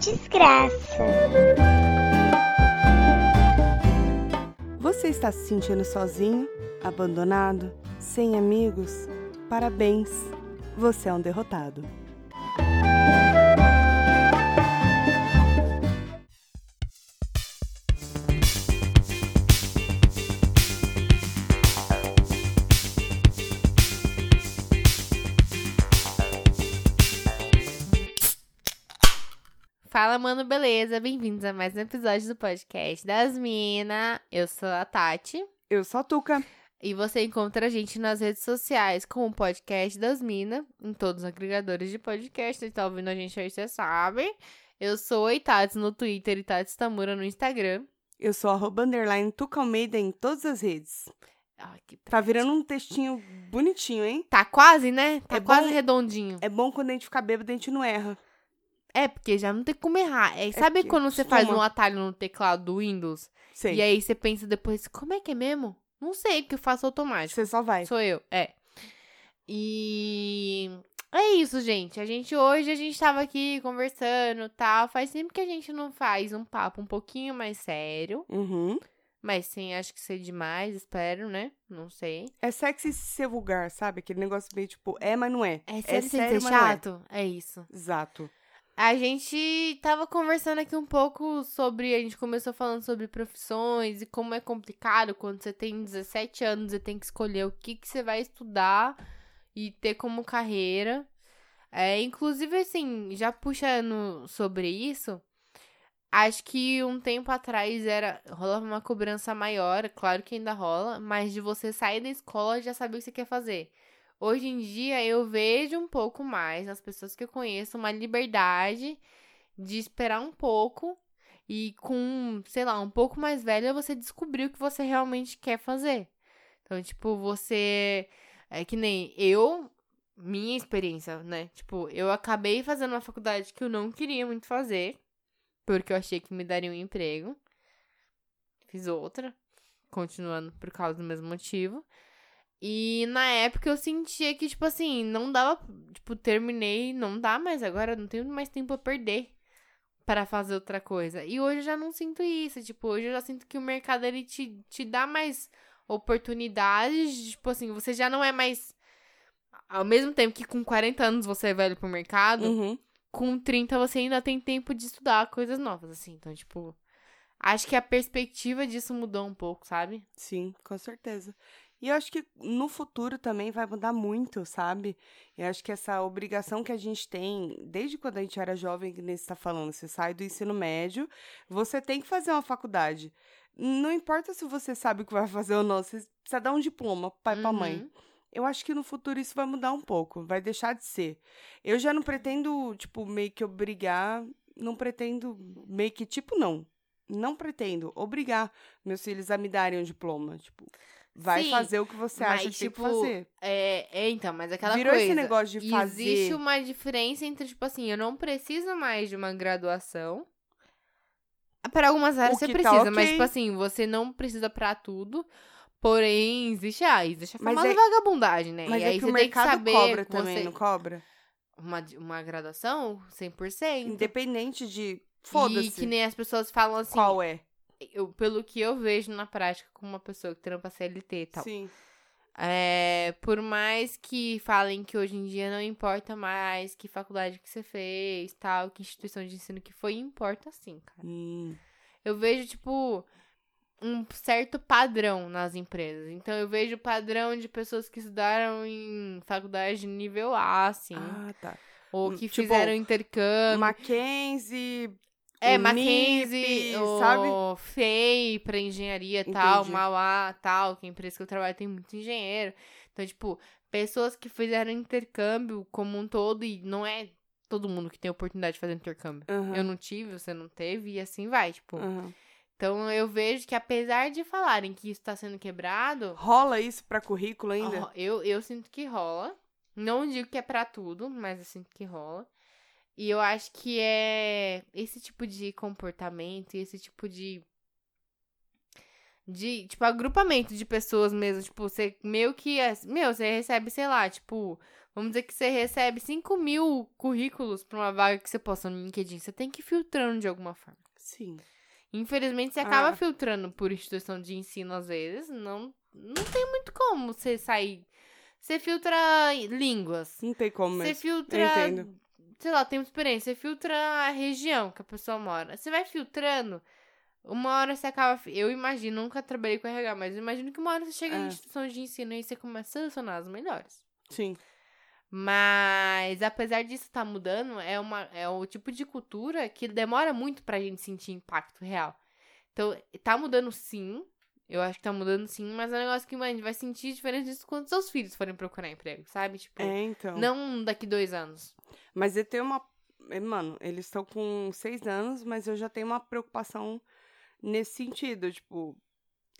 desgraça. Você está se sentindo sozinho, abandonado, sem amigos? Parabéns, você é um derrotado. Fala, mano, beleza? Bem-vindos a mais um episódio do podcast das Mina. Eu sou a Tati. Eu sou a Tuca. E você encontra a gente nas redes sociais com o podcast das Mina, em todos os agregadores de podcast. Você tá ouvindo a gente aí, você sabe. Eu sou a Itats no Twitter e Itats Tamura no Instagram. Eu sou arroba underline Tuca Almeida em todas as redes. Ai, que Tá virando um textinho bonitinho, hein? Tá quase, né? Tá É quase bom- redondinho. É bom quando a gente fica bêbado, a gente não erra. É, porque já não tem como errar. É, sabe que quando você faz um atalho no teclado do Windows? Sei. E aí você pensa depois, como é que é mesmo? Não sei, porque eu faço automático. Você só vai. Sou eu, é. E é isso, gente. A gente hoje a gente tava aqui conversando, tal. Faz tempo que a gente não faz um papo um pouquinho mais sério, Uhum. mas sem acho que ser demais, espero, né? Não sei. É sexy ser vulgar, sabe? Aquele negócio meio tipo, é, mas não é. É sério, sem sério, ser mas não é. chato? É isso. Exato. A gente tava conversando aqui um pouco sobre. A gente começou falando sobre profissões e como é complicado quando você tem 17 anos e tem que escolher o que, que você vai estudar e ter como carreira. É, inclusive, assim, já puxando sobre isso, acho que um tempo atrás era rolava uma cobrança maior, claro que ainda rola, mas de você sair da escola já saber o que você quer fazer. Hoje em dia eu vejo um pouco mais nas pessoas que eu conheço uma liberdade de esperar um pouco e com, sei lá, um pouco mais velha você descobrir o que você realmente quer fazer. Então, tipo, você é que nem eu, minha experiência, né? Tipo, eu acabei fazendo uma faculdade que eu não queria muito fazer, porque eu achei que me daria um emprego. Fiz outra, continuando por causa do mesmo motivo. E na época eu sentia que, tipo assim, não dava. Tipo, terminei, não dá mais agora, não tenho mais tempo a perder para fazer outra coisa. E hoje eu já não sinto isso. Tipo, hoje eu já sinto que o mercado ele te, te dá mais oportunidades. de, Tipo assim, você já não é mais. Ao mesmo tempo que com 40 anos você é velho pro mercado, Uhum. com 30 você ainda tem tempo de estudar coisas novas, assim. Então, tipo. Acho que a perspectiva disso mudou um pouco, sabe? Sim, com certeza. E eu acho que no futuro também vai mudar muito, sabe? Eu acho que essa obrigação que a gente tem, desde quando a gente era jovem, que nem você está falando, você sai do ensino médio, você tem que fazer uma faculdade. Não importa se você sabe o que vai fazer ou não, você precisa dar um diploma pai e pra mãe. Uhum. Eu acho que no futuro isso vai mudar um pouco, vai deixar de ser. Eu já não pretendo, tipo, meio que obrigar, não pretendo, meio que, tipo, não. Não pretendo obrigar meus filhos a me darem um diploma. Tipo, vai Sim, fazer o que você acha mas, que tem tipo, que fazer. É, é, então, mas aquela Virou coisa. esse negócio de fazer. Existe uma diferença entre, tipo assim, eu não preciso mais de uma graduação. Para algumas áreas você tá precisa, mas, ok. tipo assim, você não precisa pra tudo. Porém, existe, ah, existe a Mas famosa é- vagabundagem, né? Mas e é aí que você o tem que mercado saber cobra também, você... não cobra? uma, uma graduação, 100%. Independente de. E Foda-se. que nem as pessoas falam assim, Qual é? Eu, pelo que eu vejo na prática com uma pessoa que trampa CLT e tal. Sim. É, por mais que falem que hoje em dia não importa mais que faculdade que você fez, tal, que instituição de ensino que foi, importa sim, cara. Hum, Eu vejo, tipo, um certo padrão nas empresas. Então, eu vejo padrão de pessoas que estudaram em faculdade de nível A, assim. Ah, tá. ou hum, que tipo, fizeram intercâmbio. Mackenzie. É, o Mackenzie, NIP, o sabe? FEI pra engenharia e tal, Entendi. Mauá tal, que a empresa que eu trabalho tem muito engenheiro. Então, tipo, pessoas que fizeram intercâmbio como um todo, e não é todo mundo que tem oportunidade de fazer intercâmbio. Aham, Eu não tive, você não teve, e assim vai, tipo. aham. Então, eu vejo que apesar de falarem que isso tá sendo quebrado, Rola isso pra currículo ainda? eu, eu sinto que rola. Não digo que é pra tudo, mas eu sinto que rola. E eu acho que é esse tipo de comportamento, esse tipo de. De, tipo, agrupamento de pessoas mesmo. Tipo, você meio que. é- Meu, você recebe, sei lá, tipo, Vamos dizer que você recebe 5 mil currículos pra uma vaga que você posta no LinkedIn. Você tem que ir filtrando de alguma forma. Sim. Infelizmente, você acaba Ah. filtrando por instituição de ensino às vezes. Não, não tem muito como você sair. Você filtra línguas. Não tem como Você filtra. Sei lá, tem experiência. Você filtra a região que a pessoa mora. Você vai filtrando. Uma hora você acaba. Eu imagino, nunca trabalhei com RH, mas eu imagino que uma hora você chega em É. instituição de ensino e você começa a selecionar as melhores. Sim. Mas, apesar disso estar mudando, é, uma, é o tipo de cultura que demora muito pra gente sentir impacto real. Então, tá mudando sim. Eu acho que tá mudando sim, mas é um negócio que, mano, a gente vai sentir diferença disso quando seus filhos forem procurar emprego, sabe? Tipo, É, então. não daqui dois anos. Mas eu tenho uma. eh, Mano, eles estão com seis anos, mas eu já tenho uma preocupação nesse sentido. Tipo,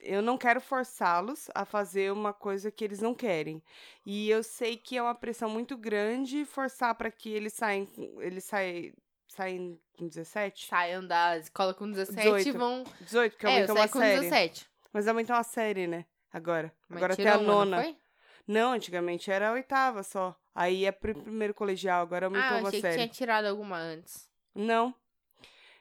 eu não quero forçá-los a fazer uma coisa que eles não querem. E eu sei que é uma pressão muito grande forçar para que eles saem. Eles saem, saem com 17? Saiam da escola com 17 e 18. vão. 18, porque É, eu aumentou saí uma com série. 17. Mas aumentou uma série, né? Agora. Mas Agora até a uma, não nona. foi? Não, antigamente era a oitava só. Aí é pro primeiro colegial, agora aumentou Ah, uma achei série. que tinha tirado alguma antes. Não.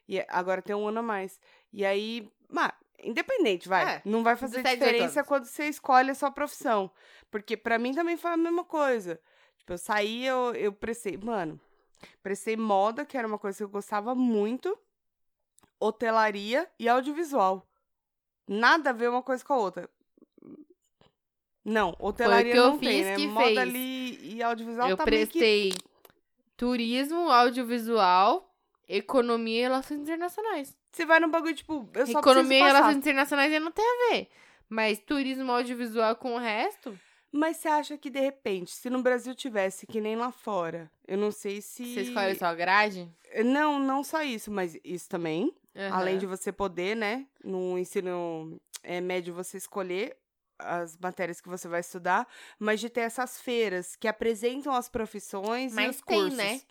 E é- agora tem um ano a mais. E aí, mas, independente, vai. É, não vai fazer 17, 18 diferença quando você escolhe a sua profissão. Porque pra mim também foi a mesma coisa. Tipo, eu saí, eu, eu prestei. Mano, prestei moda, que era uma coisa que eu gostava muito. Hotelaria e audiovisual. Nada a ver uma coisa com a outra. Não, hotelaria que eu não tem, fiz né? que moda fez. ali e audiovisual eu tá meio que... prestei turismo, audiovisual, economia e relações internacionais. Você vai no bagulho, tipo, eu só Economia e relações internacionais não tem a ver. Mas turismo, audiovisual com o resto. Mas você acha que, de repente, se no Brasil tivesse que nem lá fora, eu não sei se. Você escolhe só a grade? Não, não só isso, mas isso também. Aham. Além de você poder, né, no ensino é, médio, você escolher as matérias que você vai estudar, mas de ter essas feiras que apresentam as profissões e Mas os tem, cursos. né?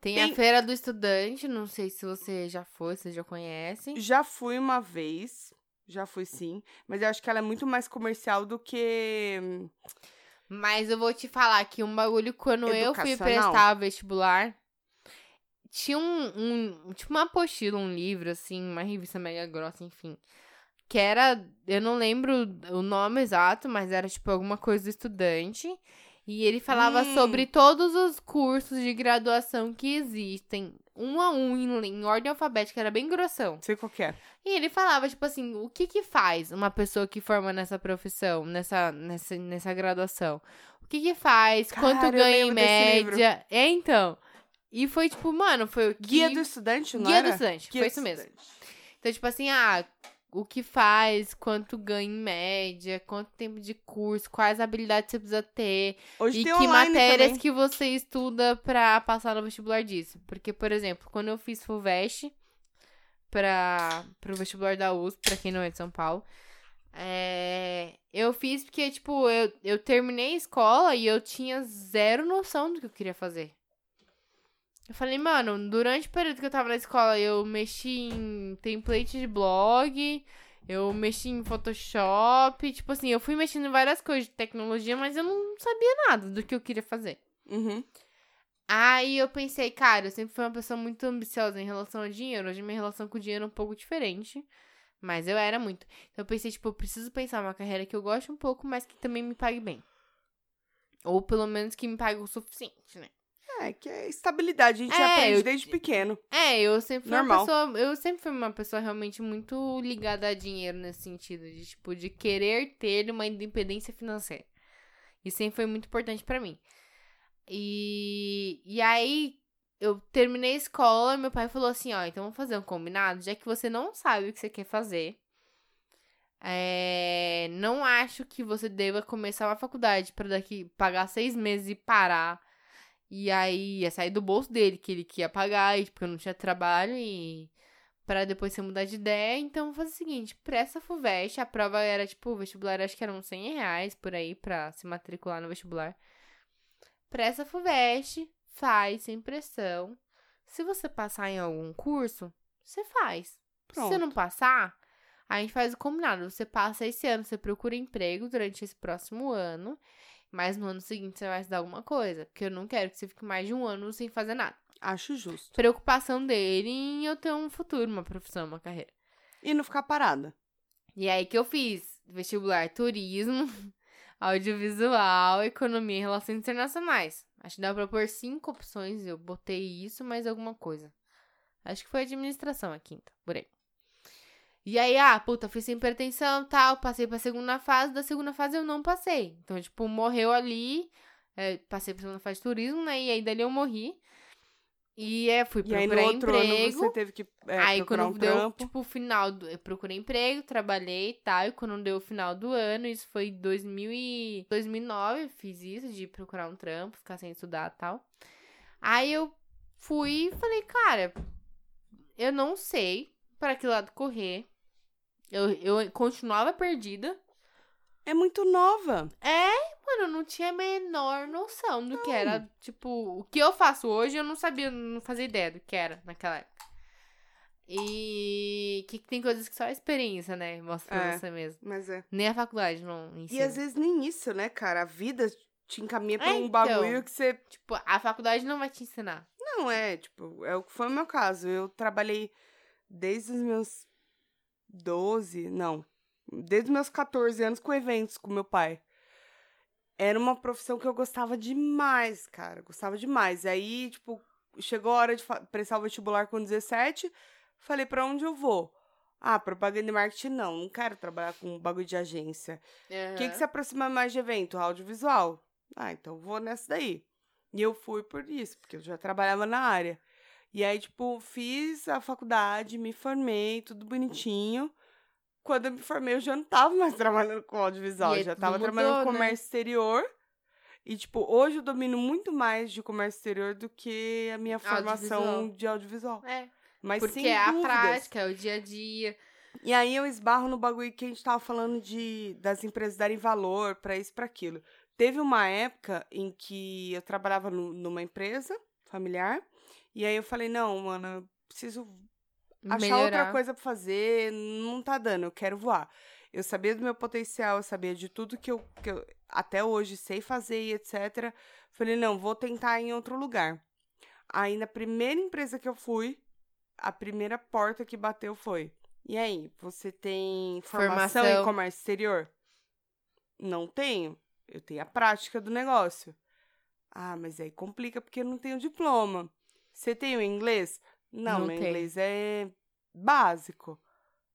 Tem, Tem- a Feira do Estudante, não sei se você já foi, se você já conhece. Já fui uma vez, já fui sim, mas eu acho que ela é muito mais comercial do que. Mas eu vou te falar que um bagulho, quando eu fui prestar vestibular, tinha um, um. Tipo uma apostila, um livro, assim, uma revista mega grossa, enfim. Que era. Eu não lembro o nome exato, mas era tipo alguma coisa do estudante. E ele falava Hum. sobre todos os cursos de graduação que existem, um a um, em, em ordem alfabética, era bem grossão. Sei qual que é. E ele falava, tipo assim, o que que faz uma pessoa que forma nessa profissão, nessa, nessa, nessa graduação? O que que faz? Quanto Cara, eu ganha em média? É, então. E foi, tipo, mano, foi o que... Guia do estudante, não Guia era? do estudante, Guia foi isso mesmo. estudante. Então, tipo assim, ah, o que faz, quanto ganha em média, quanto tempo de curso, quais habilidades você precisa ter, Hoje e que matérias também. que você estuda pra passar no vestibular disso. Porque, por exemplo, quando eu fiz FUVEST pra, pro vestibular da USP, pra quem não é de São Paulo, é, eu fiz porque, tipo, eu, eu terminei a escola e eu tinha zero noção do que eu queria fazer. Eu falei, mano, durante o período que eu tava na escola, eu mexi em template de blog, eu mexi em Photoshop, tipo assim, eu fui mexendo em várias coisas de tecnologia, mas eu não sabia nada do que eu queria fazer. Uhum. Aí eu pensei, cara, eu sempre fui uma pessoa muito ambiciosa em relação ao dinheiro. Hoje minha relação com o dinheiro é um pouco diferente. Mas eu era muito. Então eu pensei, tipo, eu preciso pensar uma carreira que eu goste um pouco, mas que também me pague bem. Ou pelo menos que me pague o suficiente, né? É, que é estabilidade, a gente É, aprende eu- desde pequeno. É, eu sempre fui Normal. uma pessoa. Eu sempre fui uma pessoa realmente muito ligada a dinheiro nesse sentido. De, tipo, de querer ter uma independência financeira. E sempre foi muito importante pra mim. E, e aí, eu terminei a escola e meu pai falou assim: ó, então vamos fazer um combinado, já que você não sabe o que você quer fazer. é, não acho que você deva começar uma faculdade pra daqui pagar seis meses e parar. E aí ia sair do bolso dele, que ele que ia pagar, e, porque eu não tinha trabalho e pra depois você mudar de ideia. Então, vou fazer o seguinte, presta FUVEST, a prova era, tipo, o vestibular acho que eram 100 reais por aí pra se matricular no vestibular. Presta FUVEST, faz sem pressão. Se você passar em algum curso, você faz. Se Pronto. você não passar, a gente faz o combinado. Você passa esse ano, você procura emprego durante esse próximo ano. Mas no ano seguinte você vai estudar alguma coisa. Porque eu não quero que você fique mais de um ano sem fazer nada. Acho justo. Preocupação dele em eu ter um futuro, uma profissão, uma carreira. E não ficar parada. E aí que eu fiz vestibular turismo, audiovisual, economia e relações internacionais. Acho que dá pra pôr cinco opções, eu botei isso, mais alguma coisa. Acho que foi administração a quinta, por aí. E aí, ah, puta, fui sem pretensão tal, passei pra segunda fase, da segunda fase eu não passei. Então, tipo, morreu ali, é, passei pra segunda fase de turismo, né, e aí dali eu morri. E é, fui E aí procurar no outro emprego. ano você teve que é, Aí procurar quando um deu, trampo. tipo, o final do. Eu procurei emprego, trabalhei e tal. E quando deu o final do ano, isso foi 2000 e... 2009, eu fiz isso, de procurar um trampo, ficar sem estudar e tal. Aí eu fui e falei, cara, eu não sei para que lado correr. Eu, eu continuava perdida. É muito nova. Mano, eu não tinha a menor noção do que era. Tipo, o que eu faço hoje, eu não sabia, não fazia ideia do que era naquela época. E que tem coisas que só a experiência, né? Mostra pra É. você mesmo. Mas é. Nem a faculdade não E ensina. às vezes nem isso, né, cara? A vida te encaminha pra É, um então. bagulho que você. Tipo, a faculdade não vai te ensinar. Não, é, tipo, é o que foi o meu caso. Eu trabalhei desde os meus 12, não. Desde meus 14 anos com eventos com meu pai. Era uma profissão que eu gostava demais, cara. Gostava demais. Aí, tipo, chegou a hora de prestar o vestibular com 17. Falei, pra onde eu vou? Ah, propaganda e marketing não. Não quero trabalhar com bagulho de agência. O que, que se aproxima mais de evento? Audiovisual. Ah, então vou nessa daí. E eu fui por isso, porque eu já trabalhava na área. E aí, tipo, fiz a faculdade, me formei, tudo bonitinho. Quando eu me formei, eu já não tava mais trabalhando com audiovisual, eu já tava trabalhando mudou, com né? comércio exterior. E, tipo, hoje eu domino muito mais de comércio exterior do que a minha formação Audiovisual. de audiovisual. É, Mas porque é a dúvidas. prática, é o dia a dia. E aí eu esbarro no bagulho que a gente tava falando de das empresas darem valor pra isso, pra aquilo. Teve uma época em que eu trabalhava nu- numa empresa familiar, e aí eu falei, não, mano, eu preciso achar melhorar. outra coisa pra fazer, não tá dando, eu quero voar. Eu sabia do meu potencial, eu sabia de tudo que eu, que eu até hoje sei fazer e etc. Falei, não, vou tentar em outro lugar. Aí na primeira empresa que eu fui, a primeira porta que bateu foi: E aí, você tem formação, Formação. em comércio exterior? Não tenho. Eu tenho a prática do negócio. Ah, mas aí complica porque eu não tenho diploma. Você tem o inglês? Não, Não meu tenho. inglês é básico.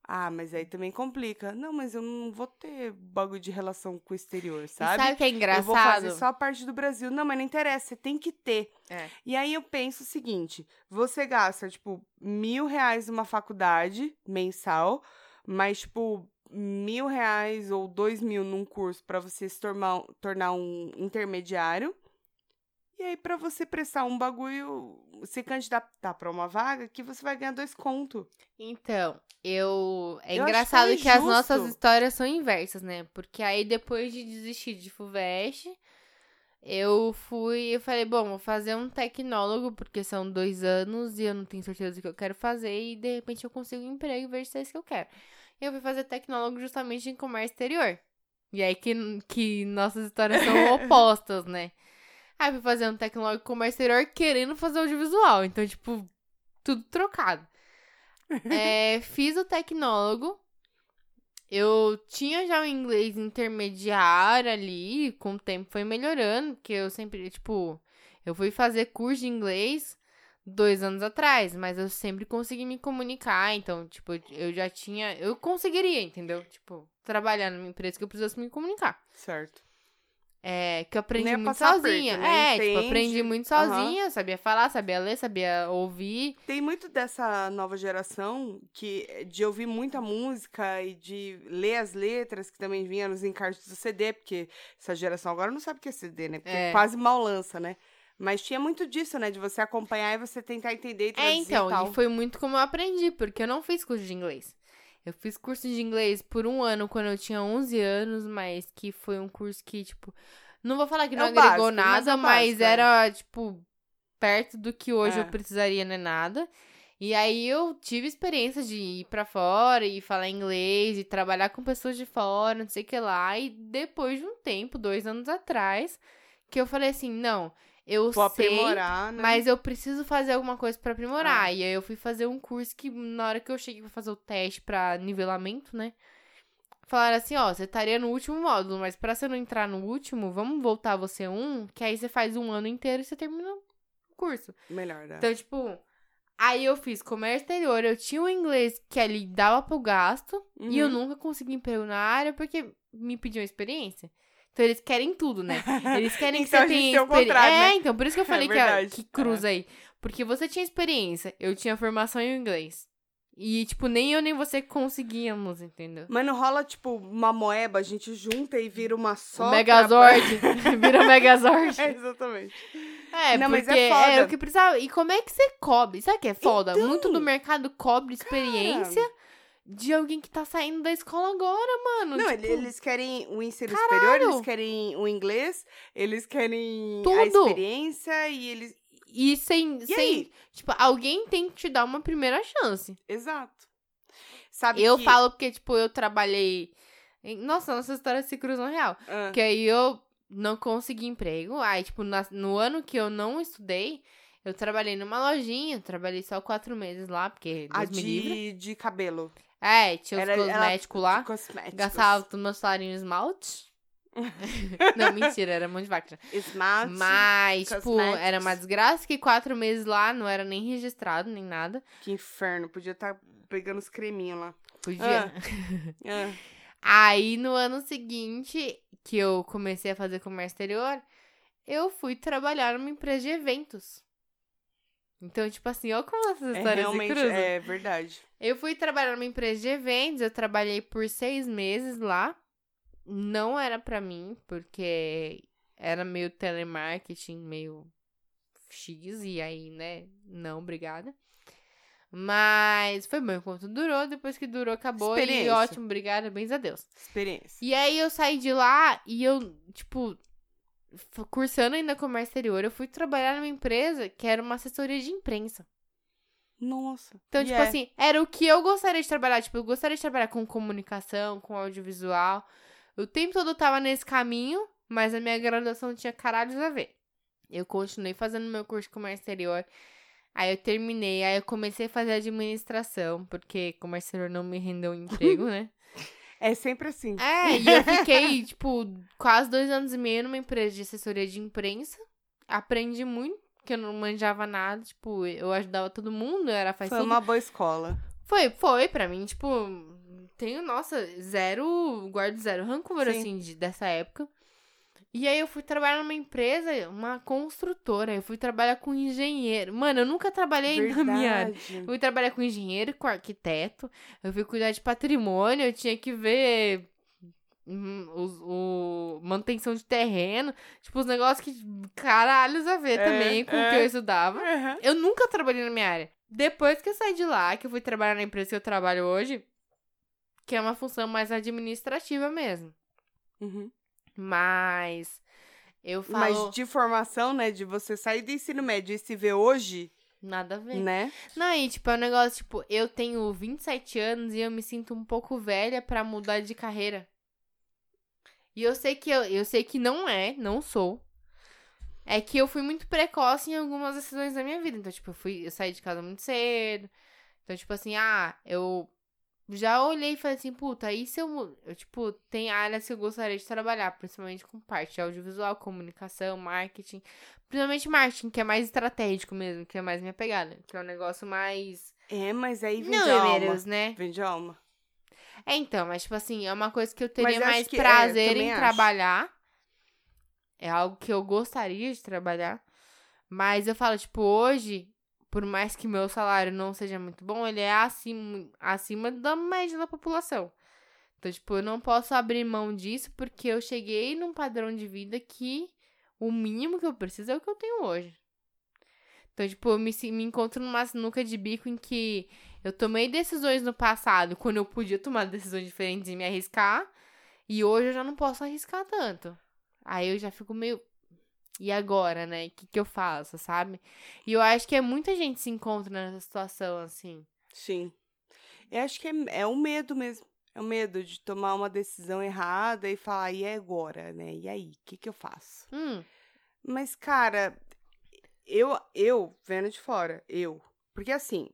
Ah, mas aí também complica. Não, mas eu não vou ter bagulho de relação com o exterior, E sabe? sabe o que é engraçado? Eu vou fazer só a parte do Brasil. Não, mas não interessa, você tem que ter. É. E aí eu penso o seguinte: você gasta, tipo, mil reais numa faculdade mensal, mas, tipo, mil reais ou dois mil num curso pra você se tornar, tornar um intermediário. E aí, pra você prestar um bagulho, se candidatar pra uma vaga, que você vai ganhar dois contos. Então, eu. É Eu engraçado tão que as nossas histórias são inversas, né? Porque aí depois de desistir de FUVEST, eu fui. Eu falei, bom, vou fazer um tecnólogo, porque são dois anos e eu não tenho certeza do que eu quero fazer, e de repente eu consigo um emprego e vejo se é isso que eu quero. E eu fui fazer tecnólogo justamente em comércio exterior. E aí que, que nossas histórias são opostas, né? Aí fui fazer um tecnólogo em comércio exterior querendo fazer audiovisual. Então, tipo, tudo trocado. É, fiz o tecnólogo. Eu tinha já o inglês intermediário ali, com o tempo foi melhorando, porque eu sempre, tipo, eu fui fazer curso de inglês dois anos atrás, mas eu sempre consegui me comunicar, então, tipo, eu já tinha, eu conseguiria, entendeu? Tipo, trabalhar numa empresa que eu precisasse me comunicar. Certo. É, que eu aprendi Nem muito passar sozinha. aperto, né? É, tipo, Entende? aprendi muito sozinha, sabia falar, sabia ler, sabia ouvir. Tem muito dessa nova geração que de ouvir muita música e de ler as letras que também vinha nos encartes do CD, porque essa geração agora não sabe o que é CD, né? Porque É. quase mal lança, né? Mas tinha muito disso, né? De você acompanhar e você tentar entender e É, traduzir então, e e foi muito como eu aprendi, porque eu não fiz curso de inglês. Eu fiz curso de inglês por um ano quando eu tinha 11 anos, mas que foi um curso que, tipo. Não vou falar que É não o agregou básico, mas nada, é mas, básico, é. era, tipo, perto do que hoje É. eu precisaria, não é nada. E aí eu tive experiência de ir pra fora e falar inglês e trabalhar com pessoas de fora, não sei o que lá. E depois de um tempo, dois anos atrás, que eu falei assim, não, eu sei, aprimorar, né? mas eu preciso fazer alguma coisa pra aprimorar. E aí eu fui fazer um curso que na hora que eu cheguei pra fazer o teste pra nivelamento, né? Falaram assim, ó, você estaria no último módulo, mas pra você não entrar no último, vamos voltar você um, que aí você faz um ano inteiro e você termina o curso. Melhor, né? Então, tipo, aí eu fiz comércio exterior, eu tinha o inglês que ali dava pro gasto, e eu Uhum. nunca consegui emprego na área porque me pediam experiência. Então eles querem tudo, né? Eles querem que Então, você a gente tenha experiência. É, né? então, por isso que eu É falei que, verdade. que cruza aí. Porque você tinha experiência, eu tinha formação em inglês. E, tipo, nem eu nem você conseguíamos, entendeu? Mas não rola, tipo, uma moeba, a gente junta e vira uma só. o pra- Megazord. Vira Megazord. É, exatamente. É, Não, mas porque é foda. é o que precisava. E como é que você cobre? Sabe o que é foda? Então, Muito do mercado cobre experiência de alguém que tá saindo da escola agora, mano. Não, tipo, ele- eles querem o ensino Caralho! superior, eles querem o inglês, eles querem a Tudo. experiência e eles. E sem. E sem aí? Tipo, alguém tem que te dar uma primeira chance. Exato. Sabe eu que... falo porque, tipo, eu trabalhei. Nossa, nossa história se cruzam real. Ah, Porque aí eu não consegui emprego. Aí, tipo, na- no ano que eu não estudei, eu trabalhei numa lojinha. Trabalhei só quatro meses lá, porque a Deus de, de cabelo. É, tinha os cosméticos lá. Cosméticos. Gastava todo meu salário em esmalte. não, mentira, era mão de vaca. Esmalte. Mas, tipo, era uma desgraça que quatro meses lá não era nem registrado, nem nada. Que inferno. Podia estar pegando os creminhos lá. Podia. Ah, Aí, no ano seguinte, que eu comecei a fazer comércio exterior, eu fui trabalhar numa empresa de eventos. Então, tipo assim, olha como essas é histórias se realmente. É verdade. Eu fui trabalhar numa empresa de eventos, eu trabalhei por seis meses lá. Não era pra mim, porque era meio telemarketing, meio X, e aí, né? Não, obrigada. Mas foi bom enquanto durou, depois que durou, acabou. E ótimo, obrigada, bens a Deus. Experiência. E aí eu saí de lá e eu, tipo, cursando ainda comércio exterior, eu fui trabalhar numa empresa que era uma assessoria de imprensa. Nossa. Então, tipo é. assim, era o que eu gostaria de trabalhar. Tipo, eu gostaria de trabalhar com comunicação, com audiovisual. O tempo todo eu tava nesse caminho, mas a minha graduação tinha caralhos a ver. Eu continuei fazendo meu curso de comércio exterior. Aí eu terminei, aí eu comecei a fazer administração, porque comércio exterior não me rendeu um emprego, né? É sempre assim. É, e eu fiquei, tipo, quase dois anos e meio numa empresa de assessoria de imprensa. Aprendi muito, porque eu não manjava nada. Tipo, eu ajudava todo mundo, eu era faz Foi tudo. uma boa escola. Foi, foi, pra mim, tipo, tenho, nossa, zero, guardo zero rancor, Sim. assim, de, dessa época. E aí eu fui trabalhar numa empresa, uma construtora, eu fui trabalhar com engenheiro. Mano, eu nunca trabalhei na minha área. Verdade. Eu fui trabalhar com engenheiro, com arquiteto, eu fui cuidar de patrimônio, eu tinha que ver hum, os- o, manutenção de terreno, tipo, os negócios que caralhos a ver É, também com o que é. eu estudava. Uhum. Eu nunca trabalhei na minha área. Depois que eu saí de lá, que eu fui trabalhar na empresa que eu trabalho hoje, que é uma função mais administrativa mesmo. Uhum. Mas eu falo Mas de formação, né? De você sair do ensino médio e se ver hoje, nada a ver. né? Não, e tipo, é um negócio, tipo, eu tenho 27 anos e eu me sinto um pouco velha pra mudar de carreira. E eu sei que eu, eu sei que não é, não sou. É que eu fui muito precoce em algumas decisões da minha vida. Então, tipo, eu fui, eu saí de casa muito cedo. Então, tipo assim, ah, eu já olhei e falei assim, puta, aí se eu, eu tipo, tem áreas que eu gostaria de trabalhar, principalmente com parte de audiovisual, comunicação, marketing. Principalmente marketing, que é mais estratégico mesmo, que é mais minha pegada. Que é um negócio mais. É, mas aí vem Não, de alma. Emeros, né? Vem de alma. É, então, mas tipo assim, é uma coisa que eu teria eu mais é, prazer também em acho. trabalhar. É algo que eu gostaria de trabalhar. Mas eu falo, tipo, hoje, por mais que meu salário não seja muito bom, ele é acima, acima da média da população. Então, tipo, eu não posso abrir mão disso porque eu cheguei num padrão de vida que o mínimo que eu preciso é o que eu tenho hoje. Então, tipo, eu me, me encontro numa sinuca de bico em que eu tomei decisões no passado quando eu podia tomar decisões diferentes e me arriscar. E hoje eu já não posso arriscar tanto. Aí eu já fico meio. E agora, né? O que, que eu faço, sabe? E eu acho que é muita gente se encontra nessa situação, assim. Sim. Eu acho que é, é o medo mesmo. É o medo de tomar uma decisão errada e falar, e agora, né? E aí, o que, que eu faço? Hum, Mas, cara, eu, eu, vendo de fora, eu. Porque assim,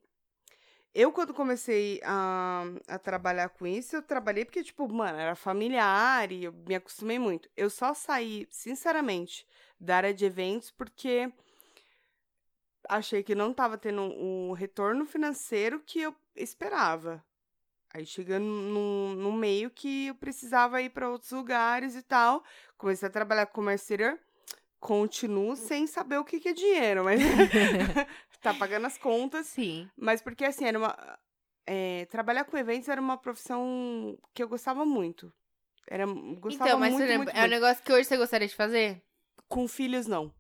eu quando comecei a, a trabalhar com isso, eu trabalhei porque, tipo, mano, era familiar e eu me acostumei muito. Eu só saí, sinceramente, da área de eventos porque achei que não tava tendo o retorno financeiro que eu esperava. Aí chegando num, num meio que eu precisava ir para outros lugares e tal. Comecei a trabalhar com comércio exterior. Continuo sem saber o que, que é dinheiro, mas tá pagando as contas. sim. Mas porque assim, era uma. é, trabalhar com eventos era uma profissão que eu gostava muito. Era, gostava Então, mas, muito, muito, é um negócio que hoje você gostaria de fazer? Com filhos, não.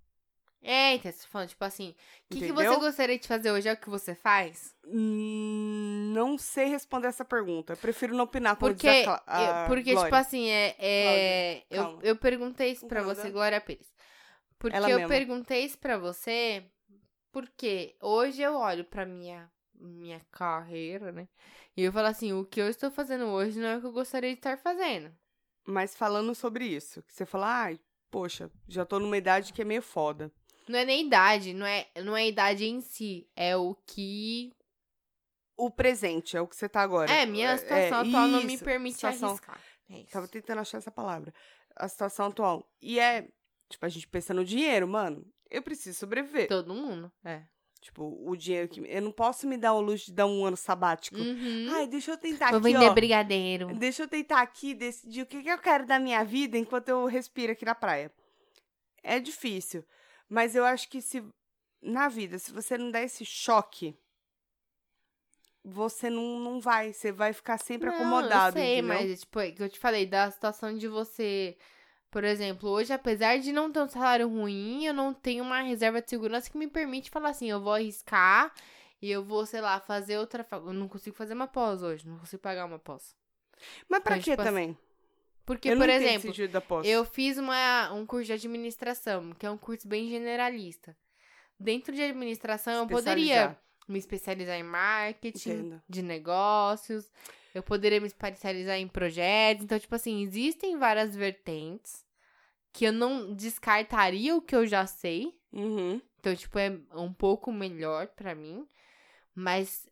É, então, você tá falando, tipo assim, o que, que você gostaria de fazer hoje? É o que você faz? Hum, Não sei responder essa pergunta. Eu prefiro não opinar como Porque, diz a a eu- porque Glória. tipo assim, é, é eu, eu perguntei isso pra você? Glória Pires. Porque Ela eu mesma. perguntei isso pra você, porque hoje eu olho pra minha, minha carreira, né? E eu falo assim, o que eu estou fazendo hoje não é o que eu gostaria de estar fazendo. Mas falando sobre isso, que você fala, ai, poxa, já tô numa idade que é meio foda. Não é nem idade, não é, não é idade em si, é o que... O presente é o que você tá agora. É, minha situação atual não me isso, permite situação- arriscar. É isso. Tava tentando achar essa palavra. A situação atual. E é, tipo, a gente pensa no dinheiro, mano. Eu preciso sobreviver. Todo mundo, é. Tipo, o dinheiro que. Eu não posso me dar o luxo de dar um ano sabático. Uhum. Ai, deixa eu tentar Vou aqui, vender ó. brigadeiro. Deixa eu tentar aqui decidir o que, que eu quero da minha vida enquanto eu respiro aqui na praia. É difícil. Mas eu acho que se. Na vida, se você não der esse choque, você não, não vai. Você vai ficar sempre Não, acomodado. Eu sei, entendeu? mas, tipo, é que eu te falei, da situação de você. Por exemplo, hoje, apesar de não ter um salário ruim, eu não tenho uma reserva de segurança que me permite falar assim, eu vou arriscar e eu vou, sei lá, fazer outra. Eu não consigo fazer uma pós hoje, não consigo pagar uma pós. Mas pra Então, quê tipo assim, também? Porque, eu por exemplo, eu fiz uma, um curso de administração, que é um curso bem generalista. Dentro de administração, eu poderia me especializar em marketing, Entendo. de negócios, eu poderia me especializar em projetos. Então, tipo assim, existem várias vertentes que eu não descartaria o que eu já sei. Uhum. Então, tipo, é um pouco melhor pra mim. Mas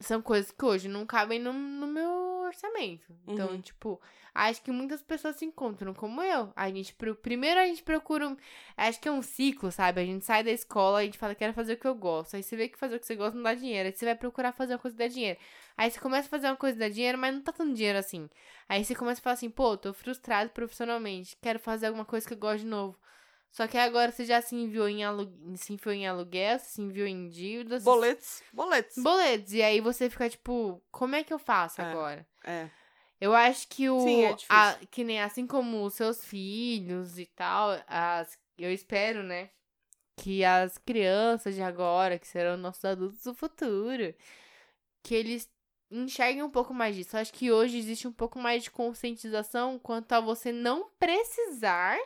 são coisas que hoje não cabem no, no meu orçamento. Então, Uhum. tipo, acho que muitas pessoas se encontram como eu. A gente, primeiro a gente procura um, acho que é um ciclo, sabe? A gente sai da escola, a gente fala, quero fazer o que eu gosto. Aí você vê que fazer o que você gosta não dá dinheiro. Aí você vai procurar fazer uma coisa que dá dinheiro. Aí você começa a fazer uma coisa que dá dinheiro, mas não tá dando dinheiro assim. Aí você começa a falar assim, pô, tô frustrado profissionalmente. Quero fazer alguma coisa que eu gosto de novo. Só que agora você já se enviou em, alu... se enfiou em aluguel, se enviou em dívidas. Boletos. Boletos. Boletos. E aí você fica tipo, como é que eu faço É. agora? É. Eu acho que o. Sim, é a- que nem assim como os seus filhos e tal, as, eu espero, né? Que as crianças de agora, que serão nossos adultos do futuro, que eles enxerguem um pouco mais disso. Eu acho que hoje existe um pouco mais de conscientização quanto a você não precisar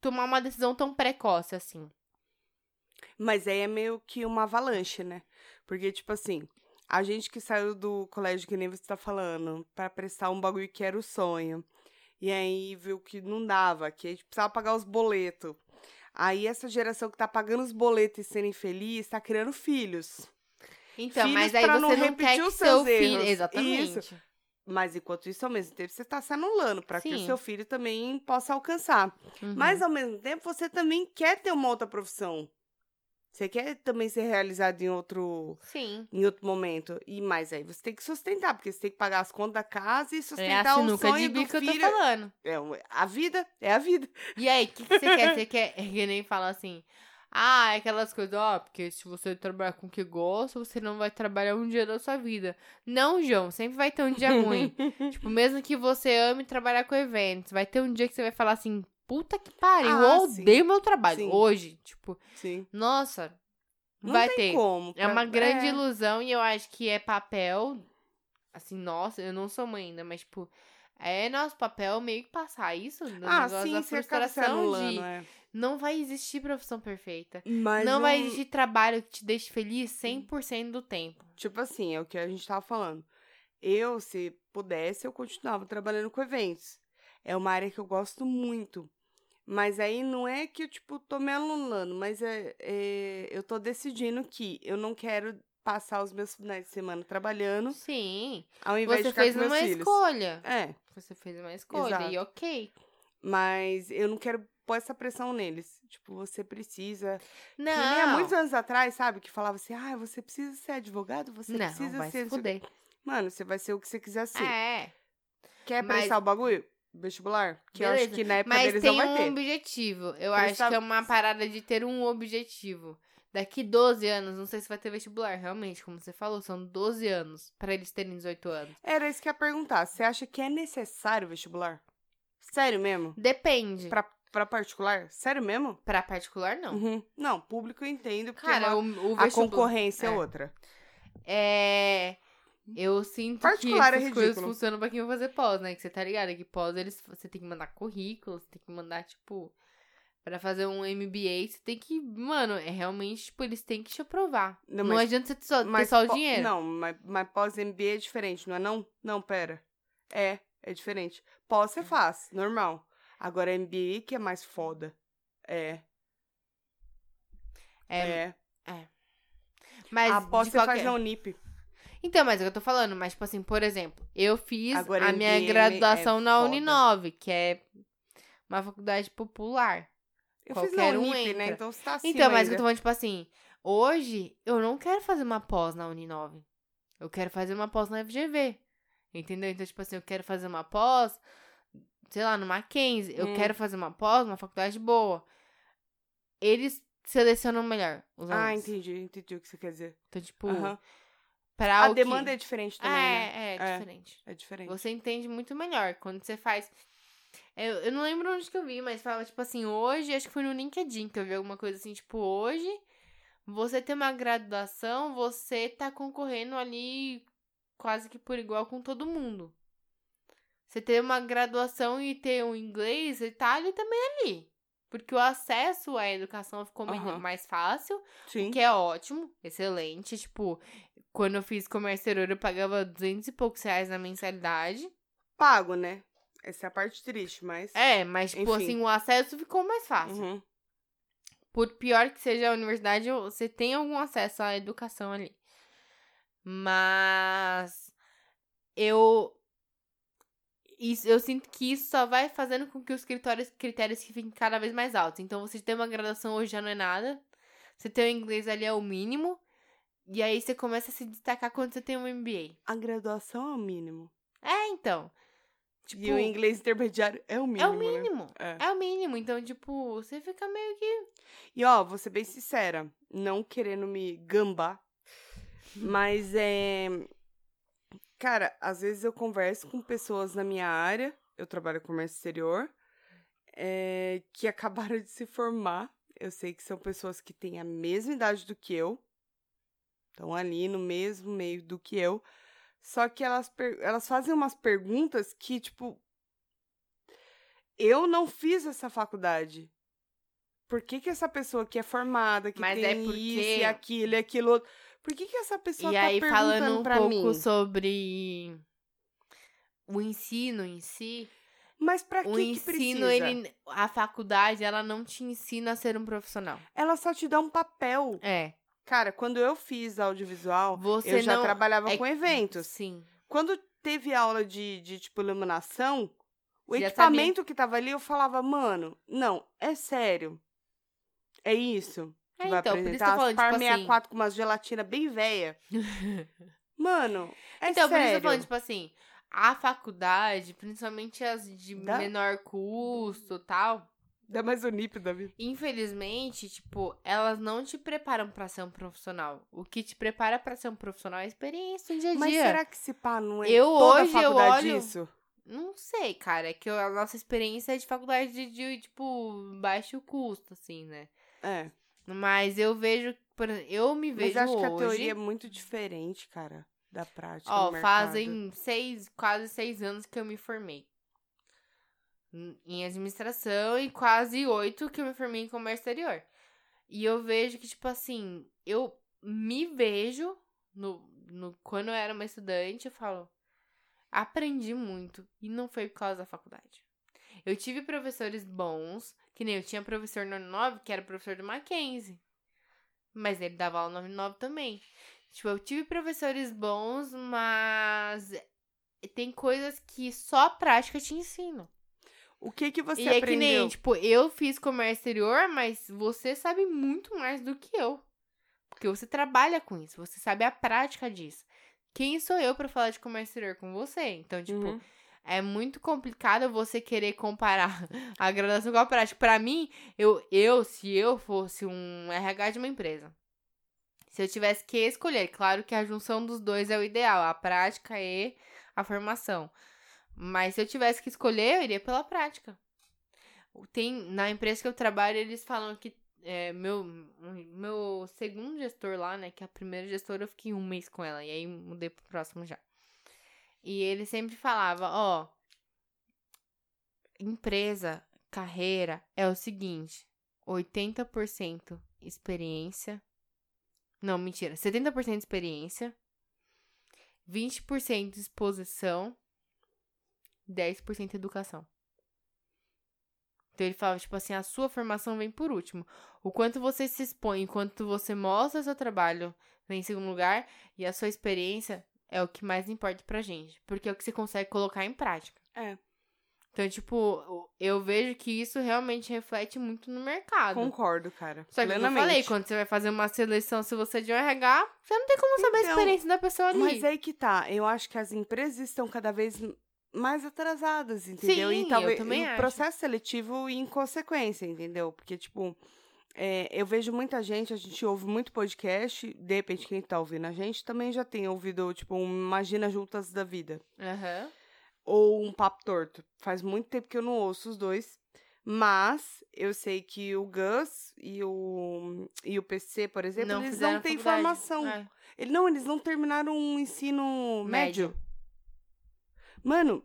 tomar uma decisão tão precoce assim. Mas aí é meio que uma avalanche, né? Porque, tipo assim, a gente que saiu do colégio, que nem você tá falando, pra prestar um bagulho que era o sonho. E aí viu que não dava, que a gente precisava pagar os boletos. Aí essa geração que tá pagando os boletos e sendo infeliz, tá criando filhos. Então, Filhos mas aí você não não, quer que os seu seus filho. erros. Exatamente. Isso. Mas enquanto isso, ao mesmo tempo, você tá se anulando pra que o seu filho também possa alcançar. Uhum. Mas ao mesmo tempo, você também quer ter uma outra profissão. Você quer também ser realizado em outro, Sim. em outro momento. E mais aí, você tem que sustentar, porque você tem que pagar as contas da casa e É sustentar a o sonho de do bico que eu tô filho. falando. É, a vida é a vida. E aí, o que, que você quer? Você quer é que nem fala assim. Ah, é aquelas coisas, ó, porque se você trabalhar com o que gosta, você não vai trabalhar um dia da sua vida. Não, João, sempre vai ter um dia ruim. tipo, mesmo que você ame trabalhar com eventos, vai ter um dia que você vai falar assim, puta que pariu, Ah, eu odeio meu trabalho. Sim. Hoje, tipo, Sim. nossa, Não vai tem ter. como. É uma pra- grande é. ilusão e eu acho que é papel. Assim, nossa, eu não sou mãe ainda, mas, tipo, é nosso papel meio que passar isso. Do Ah, negócio sim, da frustração de, é. Não vai existir profissão perfeita. Mas não vai existir trabalho que te deixe feliz 100% do tempo. Tipo assim, é o que a gente tava falando. Eu, se pudesse, eu continuava trabalhando com eventos. É uma área que eu gosto muito. Mas aí não é que eu, tipo, tô me alunando, mas é, é, eu tô decidindo que eu não quero passar os meus finais de semana trabalhando, Sim. ao invés Você de ficar fez com meus uma filhos. escolha. É, Você fez uma escolha. Exato. E ok. mas eu não quero pôr essa pressão neles. Tipo, você precisa. Não. Que nem há muitos anos atrás, sabe? Que falava assim, ah, você precisa ser advogado, você não, precisa vai ser. se fuder. Mano, você vai ser o que você quiser ser. É. Quer mas- prestar o bagulho? Vestibular? Que eu acho Beleza. que na época Mas deles tem não vai um ter. objetivo. Eu Prestar- acho que é uma parada de ter um objetivo. Daqui 12 anos, não sei se vai ter vestibular, realmente, como você falou, são 12 anos pra eles terem 18 anos. Era isso que eu ia perguntar. Você acha que é necessário vestibular? Sério mesmo? Depende. Pra, pra particular? Sério mesmo? Pra particular, não. Uhum. Não, público eu entendo, porque Cara, uma- o, o a concorrência é é. outra. É. Eu sinto Particular que é essas coisas ridículo. funcionam pra quem vai fazer pós, né? Que você tá ligado? Que pós, eles, você tem que mandar currículo, você tem que mandar, tipo... Pra fazer um MBA, você tem que... Mano, é realmente, tipo, eles têm que te aprovar. Não, Não, mas- adianta você ter só, ter só o dinheiro. Não, mas, mas pós-MBA é diferente, não é não? Não, pera. É, é diferente. Pós você faz, normal. Agora MBA que é mais foda. É, É, é. Mas, a pós de você qualquer... faz na Unip. Então, mas é o que eu tô falando. Mas, tipo assim, por exemplo, eu fiz Agora, a minha MBA graduação é na foda. Uninove, que é uma faculdade popular. Eu fiz na Qualquer um Unip, né? Então você tá acima Então, mas eu ainda. tô falando, tipo assim, hoje eu não quero fazer uma pós na Uninove. Eu quero fazer uma pós na FGV. Entendeu? Então, tipo assim, eu quero fazer uma pós, sei lá, no Mackenzie. Eu Hum. quero fazer uma pós numa faculdade boa. Eles selecionam melhor os Ah, alunos. entendi, entendi o que você quer dizer. Então, tipo, Aham. pra A demanda que... é diferente também, né? é, é, É. diferente. É diferente. Você entende muito melhor quando você faz. Eu, eu não lembro onde que eu vi, mas fala, tipo assim, hoje, acho que foi no LinkedIn que eu vi alguma coisa assim, tipo, hoje, você tem uma graduação, você tá concorrendo ali quase que por igual com todo mundo. Você ter uma graduação e ter um inglês, você tá ali também ali. Porque o acesso à educação ficou Aham. mais fácil, Sim. que é ótimo, excelente. Tipo, quando eu fiz comércio exterior, eu pagava 200 e poucos reais na mensalidade. Pago, né? Essa é a parte triste, mas. É, mas, tipo Enfim. assim, o acesso ficou mais fácil. Uhum. Por pior que seja a universidade, você tem algum acesso à educação ali. Mas eu. Isso, eu sinto que isso só vai fazendo com que os critérios, critérios que fiquem cada vez mais altos. Então, você ter uma graduação hoje já não é nada. Você ter o inglês ali é o mínimo. E aí você começa a se destacar quando você tem um MBA. A graduação é o mínimo. É, então. Tipo, e o inglês intermediário é o mínimo. é o né? mínimo. É. É o mínimo. Então, tipo, você fica meio que. E ó, vou ser bem sincera, não querendo me gambar, mas é. Cara, às vezes eu converso com pessoas na minha área, eu trabalho com comércio exterior, é, que acabaram de se formar. Eu sei que são pessoas que têm a mesma idade do que eu, estão ali no mesmo meio do que eu, só que elas, elas fazem umas perguntas que, tipo, eu não fiz essa faculdade. Por que, que essa pessoa que é formada, que Mas tem é isso porque- e aquilo e aquilo outro, por que, que essa pessoa E tá aí, perguntando falando um pra pouco mim? sobre o ensino em si, Mas pra que o que ensino, precisa? ele. A faculdade, ela não te ensina a ser um profissional. Ela só te dá um papel. É. Cara, quando eu fiz audiovisual, Você eu já não. trabalhava é- com eventos. Sim. Quando teve aula de, de tipo, iluminação, o Você já equipamento que tava ali, eu falava, mano, não, é sério. É isso. Que É, vai então, por isso que eu tô apresentar falando, tipo assim- 64 com umas gelatina bem velha. Mano, é então, por isso eu sério. falando, tipo assim, a faculdade, principalmente as de Dá- menor custo e tal, Dá mais o nip da vida. infelizmente, tipo, elas não te preparam pra ser um profissional. O que te prepara pra ser um profissional é a experiência do dia a dia. Mas será que se pá não é Eu toda hoje, eu faculdade olho- isso? Não sei, cara. É que a nossa experiência é de faculdade de, de, tipo, baixo custo, assim, né? É. Mas eu vejo, eu me Mas vejo eu acho hoje... que a teoria é muito diferente, cara, da prática. Ó, fazem seis, quase seis anos que eu me formei. em administração e quase oito que eu me formei em comércio exterior. E eu vejo que, tipo assim, eu me vejo no, no, quando eu era uma estudante, eu falo, aprendi muito. E não foi por causa da faculdade. Eu tive professores bons, que nem eu tinha professor no 9, que era professor do Mackenzie. Mas ele dava aula no 9 também. Tipo, eu tive professores bons, mas tem coisas que só a prática te ensina. O que que você e aprendeu? é que nem, tipo, eu fiz comércio exterior, mas você sabe muito mais do que eu. Porque você trabalha com isso, você sabe a prática disso. Quem sou eu para falar de comércio exterior com você? Então, tipo, Uhum. É muito complicado você querer comparar a graduação com a prática. Pra mim, eu, eu, se eu fosse um RH de uma empresa, se eu tivesse que escolher, claro que a junção dos dois é o ideal, a prática e a formação. Mas se eu tivesse que escolher, eu iria pela prática. Tem, na empresa que eu trabalho, eles falam que é, meu, meu segundo gestor lá, né? Que a primeira gestora eu fiquei um mês com ela. E aí mudei pro próximo já. E ele sempre falava, ó. Empresa, carreira é o seguinte: 80% experiência. Não, mentira. 70% experiência. 20% exposição. 10% educação. Então ele falava, tipo assim, a sua formação vem por último. O quanto você se expõe, o quanto você mostra seu trabalho vem em segundo lugar. E a sua experiência é o que mais importa pra gente. Porque é o que você consegue colocar em prática. É. Então, tipo, eu vejo que isso realmente reflete muito no mercado. Concordo, cara. Só que como eu plenamente. falei, quando você vai fazer uma seleção, se você é de um RH, você não tem como saber a Então, experiência da pessoa ali. Mas aí que tá. Eu acho que as empresas estão cada vez mais atrasadas, entendeu? Sim, e talvez eu também acho. processo seletivo em consequência, entendeu? Porque, tipo, é, eu vejo muita gente, a gente ouve muito podcast, de repente quem tá ouvindo a gente também já tem ouvido, tipo, um Imagina Juntas da Vida. Aham. Ou um Papo Torto. Faz muito tempo que eu não ouço os dois. Mas eu sei que o Gus e o, e o PC, por exemplo, eles fizeram não têm formação. É. Ele, não, eles não terminaram um ensino médio. Médio. Mano,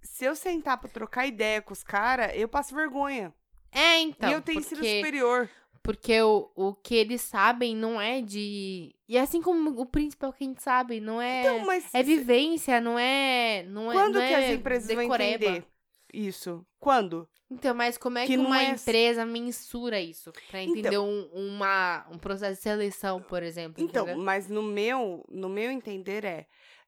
se eu sentar pra trocar ideia com os caras, eu passo vergonha. É, então. e eu tenho ensino porque, superior. Porque o, o que eles sabem não é de. E assim como o principal que a gente sabe, não é. Então, mas é vivência, não é. Não é quando não que é as empresas vão decoreba. entender isso? Quando? Então, mas como é que, Que uma é- empresa mensura isso? Pra Então- entender um, uma, um processo de seleção, por exemplo. Então, entendeu? mas no meu, no meu entender é,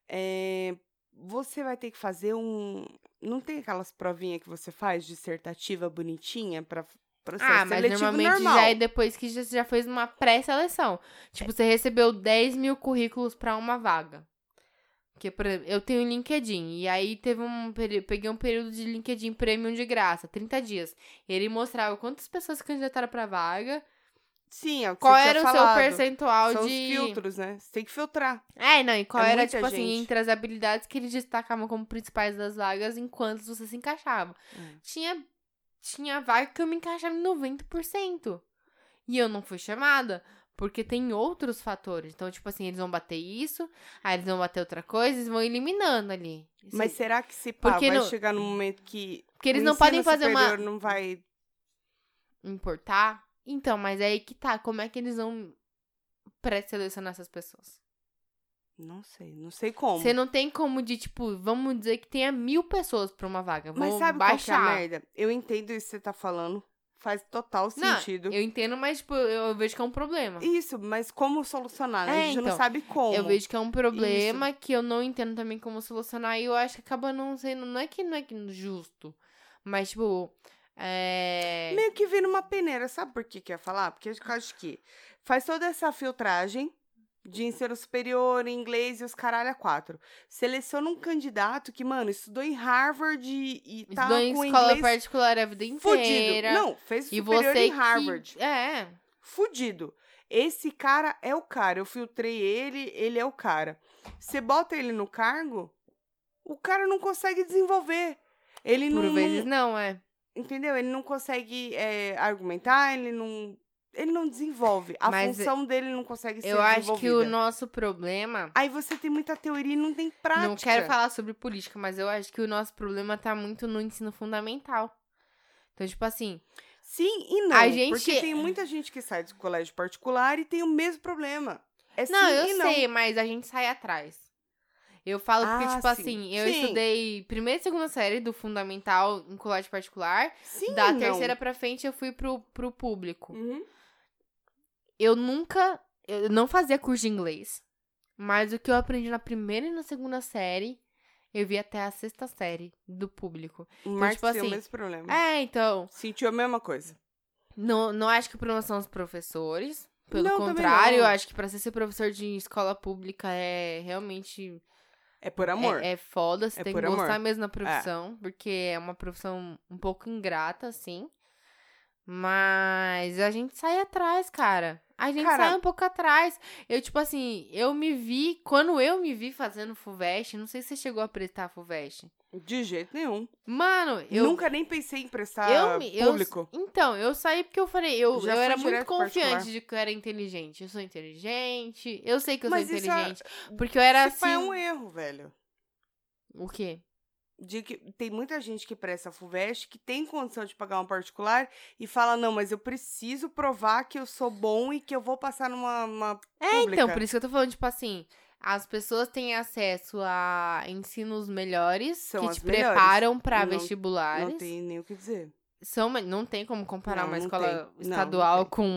é, você vai ter que fazer um, não tem aquelas provinhas que você faz dissertativa bonitinha para processo Ah, mas normalmente normal. já é depois que já- você já fez uma pré-seleção. Tipo, você recebeu 10 mil currículos pra uma vaga. Porque, por exemplo, eu tenho LinkedIn. E aí teve um. Peguei um período de LinkedIn Premium de graça, 30 dias. E ele mostrava quantas pessoas se candidataram pra vaga, Sim, é o que qual era o seu falado. percentual São de. os filtros, né? Você tem que filtrar. É, não, e qual É era, tipo assim, gente. entre as habilidades que eles destacavam como principais das vagas enquanto você se encaixava. É. Tinha, tinha vaga que eu me encaixava em 90%. E eu não fui chamada. Porque tem outros fatores. Então, tipo assim, eles vão bater isso, aí eles vão bater outra coisa, eles vão eliminando ali. Isso- Mas será que se pá, Porque vai não- chegar num momento que porque eles não podem fazer uma. não vai Importar. Então, mas aí que tá. Como é que eles vão pré-selecionar essas pessoas? Não sei, não sei como. Você não tem como de, tipo, vamos dizer que tenha mil pessoas pra uma vaga. Mas Vou sabe qual que é a baixar. merda? Eu entendo isso que você tá falando. Faz total Não, sentido. Eu entendo, mas, tipo, eu vejo que é um problema. Isso, mas como solucionar? né? É, a gente não então, sabe como. Eu vejo que é um problema que eu não entendo também como solucionar. E eu acho que acaba não sendo. Não é que não é justo. Mas, tipo. É. Meio que vira uma peneira. Sabe por que que eu ia falar? Porque eu acho que faz toda essa filtragem de ensino superior, inglês e os caralho a quatro. Seleciona um candidato que, mano, estudou em Harvard e, e tá Estudou em com escola inglês particular a vida fudido. inteira. Não, fez E superior em que- Harvard. É. Fudido. Esse cara é o cara. Eu filtrei ele, ele é o cara. Você bota ele no cargo, o cara não consegue desenvolver. Ele Por não, vezes não- não, é. Entendeu? Ele não consegue é, argumentar, ele não. Ele não desenvolve. A Mas função dele não consegue ser Eu acho que o nosso problema. Aí você tem muita teoria e não tem prática. Não quero falar sobre política, mas eu acho que o nosso problema tá muito no ensino fundamental. Então, tipo assim, Sim e não. A gente- Porque tem muita gente que sai do colégio particular e tem o mesmo problema. É Não, sim eu e não. sei, mas a gente sai atrás. Eu falo porque, Ah, tipo sim. assim, eu Sim. estudei primeira e segunda série do fundamental em colégio particular. Sim da não. terceira pra frente eu fui pro, pro público. Uhum. Eu nunca. Eu não fazia curso de inglês. Mas o que eu aprendi na primeira e na segunda série, eu vi até a sexta série do público. O Marcos tipo tem o assim, mesmo problema. É, então. Sentiu a mesma coisa. Não, não acho que o problema são os professores. Pelo Não, contrário, eu acho que pra ser professor de escola pública é realmente É por amor. É, é foda, você É tem que gostar amor. mesmo da profissão, porque é uma profissão um pouco ingrata, assim. Mas a gente sai atrás, cara. A gente Cara- sai um pouco atrás. Eu, tipo assim, eu me vi. Quando eu me vi fazendo FUVEST, não sei se você chegou a prestar FUVEST. De jeito nenhum. Mano, eu. Nunca nem pensei em prestar eu, eu- público. então, eu saí porque eu falei, eu, Já eu foi era muito confiante particular. de que eu era inteligente. Eu sou inteligente. Eu sei que eu Mas sou é- inteligente. Porque eu era Esse é assim. um erro, velho. O quê? De que tem muita gente que presta FUVEST que tem condição de pagar uma particular e fala, não, mas eu preciso provar que eu sou bom e que eu vou passar numa uma É, pública. então, por isso que eu tô falando, tipo assim, as pessoas têm acesso a ensinos melhores São que te melhores. preparam pra Não- vestibulares. Não tem nem o que dizer. São, não tem como comparar Não, uma não escola tem. Não, não estadual tem. com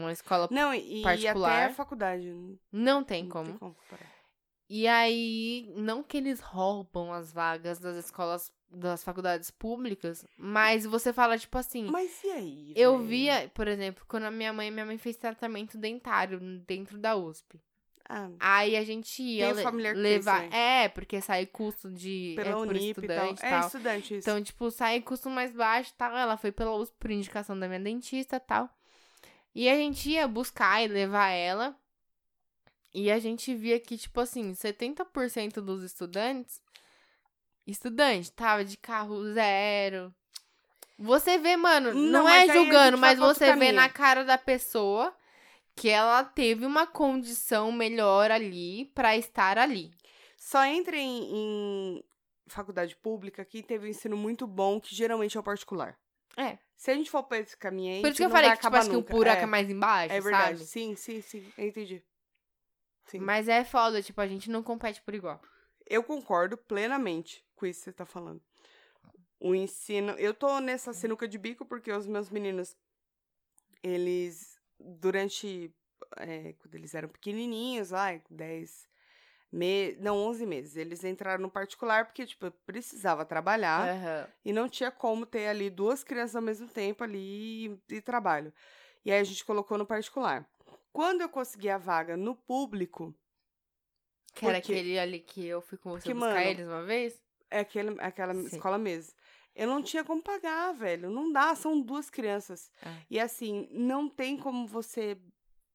uma escola. Não, e, e Particular. até a faculdade. Não Não tem tem como. como comparar. E aí, não que eles roubam as vagas das escolas, das faculdades públicas, mas você fala, tipo assim. Mas e aí? Eu velho? via, por exemplo, quando a minha mãe, minha mãe fez tratamento dentário dentro da USP. Ah, Aí a gente ia le- levar. isso É, porque sai custo de. é, pela por Unip e tal. estudante e É, tal. estudante, isso. Então, tipo, sai custo mais baixo e tal. Ela foi pela USP por indicação da minha dentista e tal. E a gente ia buscar e levar ela. E a gente via que, tipo assim, 70% dos estudantes. Estudante, tava de carro zero. Você vê, mano, não, Não, é julgando, mas você vê na cara da pessoa que ela teve uma condição melhor ali pra estar ali. Só entra em, em faculdade pública que teve um ensino muito bom, que geralmente é o particular. É. Se a gente for pra esse caminho aí, Por isso que eu falei que, tipo, acho que o nunca. buraco é, é, mais embaixo, é verdade. sabe? Sim, sim, sim. Eu entendi. Sim. Mas é foda, tipo, a gente não compete por igual. Eu concordo plenamente com isso que você tá falando. O ensino. Eu tô nessa sinuca de bico porque os meus meninos, eles, durante. é, quando eles eram pequenininhos, lá, 10 meses. Não, 11 meses. Eles entraram no particular porque, tipo, eu precisava trabalhar. Aham. E não tinha como ter ali duas crianças ao mesmo tempo ali e, e trabalho. E aí a gente colocou no particular. Quando eu consegui a vaga no público, Que era Porque- aquele ali que eu fui com você Porque, buscar mano, eles uma vez? é aquele, aquela Sim. escola mesmo. Eu não tinha como pagar, velho. Não dá, são duas crianças. É. E assim, não tem como você.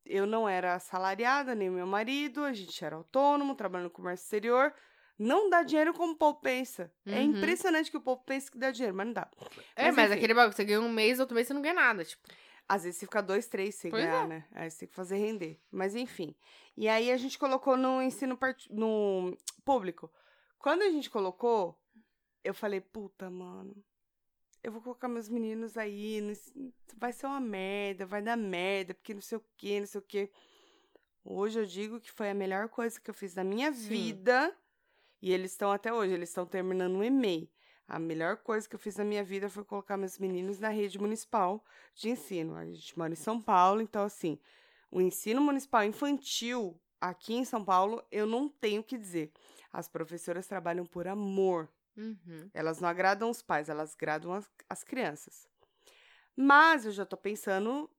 Eu não era assalariada, nem meu marido, a gente era autônomo, trabalhando no comércio exterior. Não dá dinheiro como o povo pensa. É Uhum. impressionante que o povo pensa que dá dinheiro, mas não dá. É, Mas mas aquele bagulho, você ganha um mês, outro mês você não ganha nada, tipo. Às vezes você fica dois, três sem Pois ganhar, é. né? Aí você tem que fazer render. Mas enfim. E aí a gente colocou no ensino part... no público. Quando a gente colocou, eu falei, puta, mano. Eu vou colocar meus meninos aí. Vai ser uma merda, vai dar merda, porque não sei o quê, não sei o quê. Hoje eu digo que foi a melhor coisa que eu fiz na minha Sim. vida. E eles estão até hoje, eles estão terminando um EMEI. A melhor coisa que eu fiz na minha vida foi colocar meus meninos na rede municipal de ensino. A gente mora em São Paulo, então, assim, o ensino municipal infantil aqui em São Paulo, eu não tenho o que dizer. As professoras trabalham por amor. Uhum. Elas não agradam os pais, elas agradam as, as crianças. Mas eu já tô pensando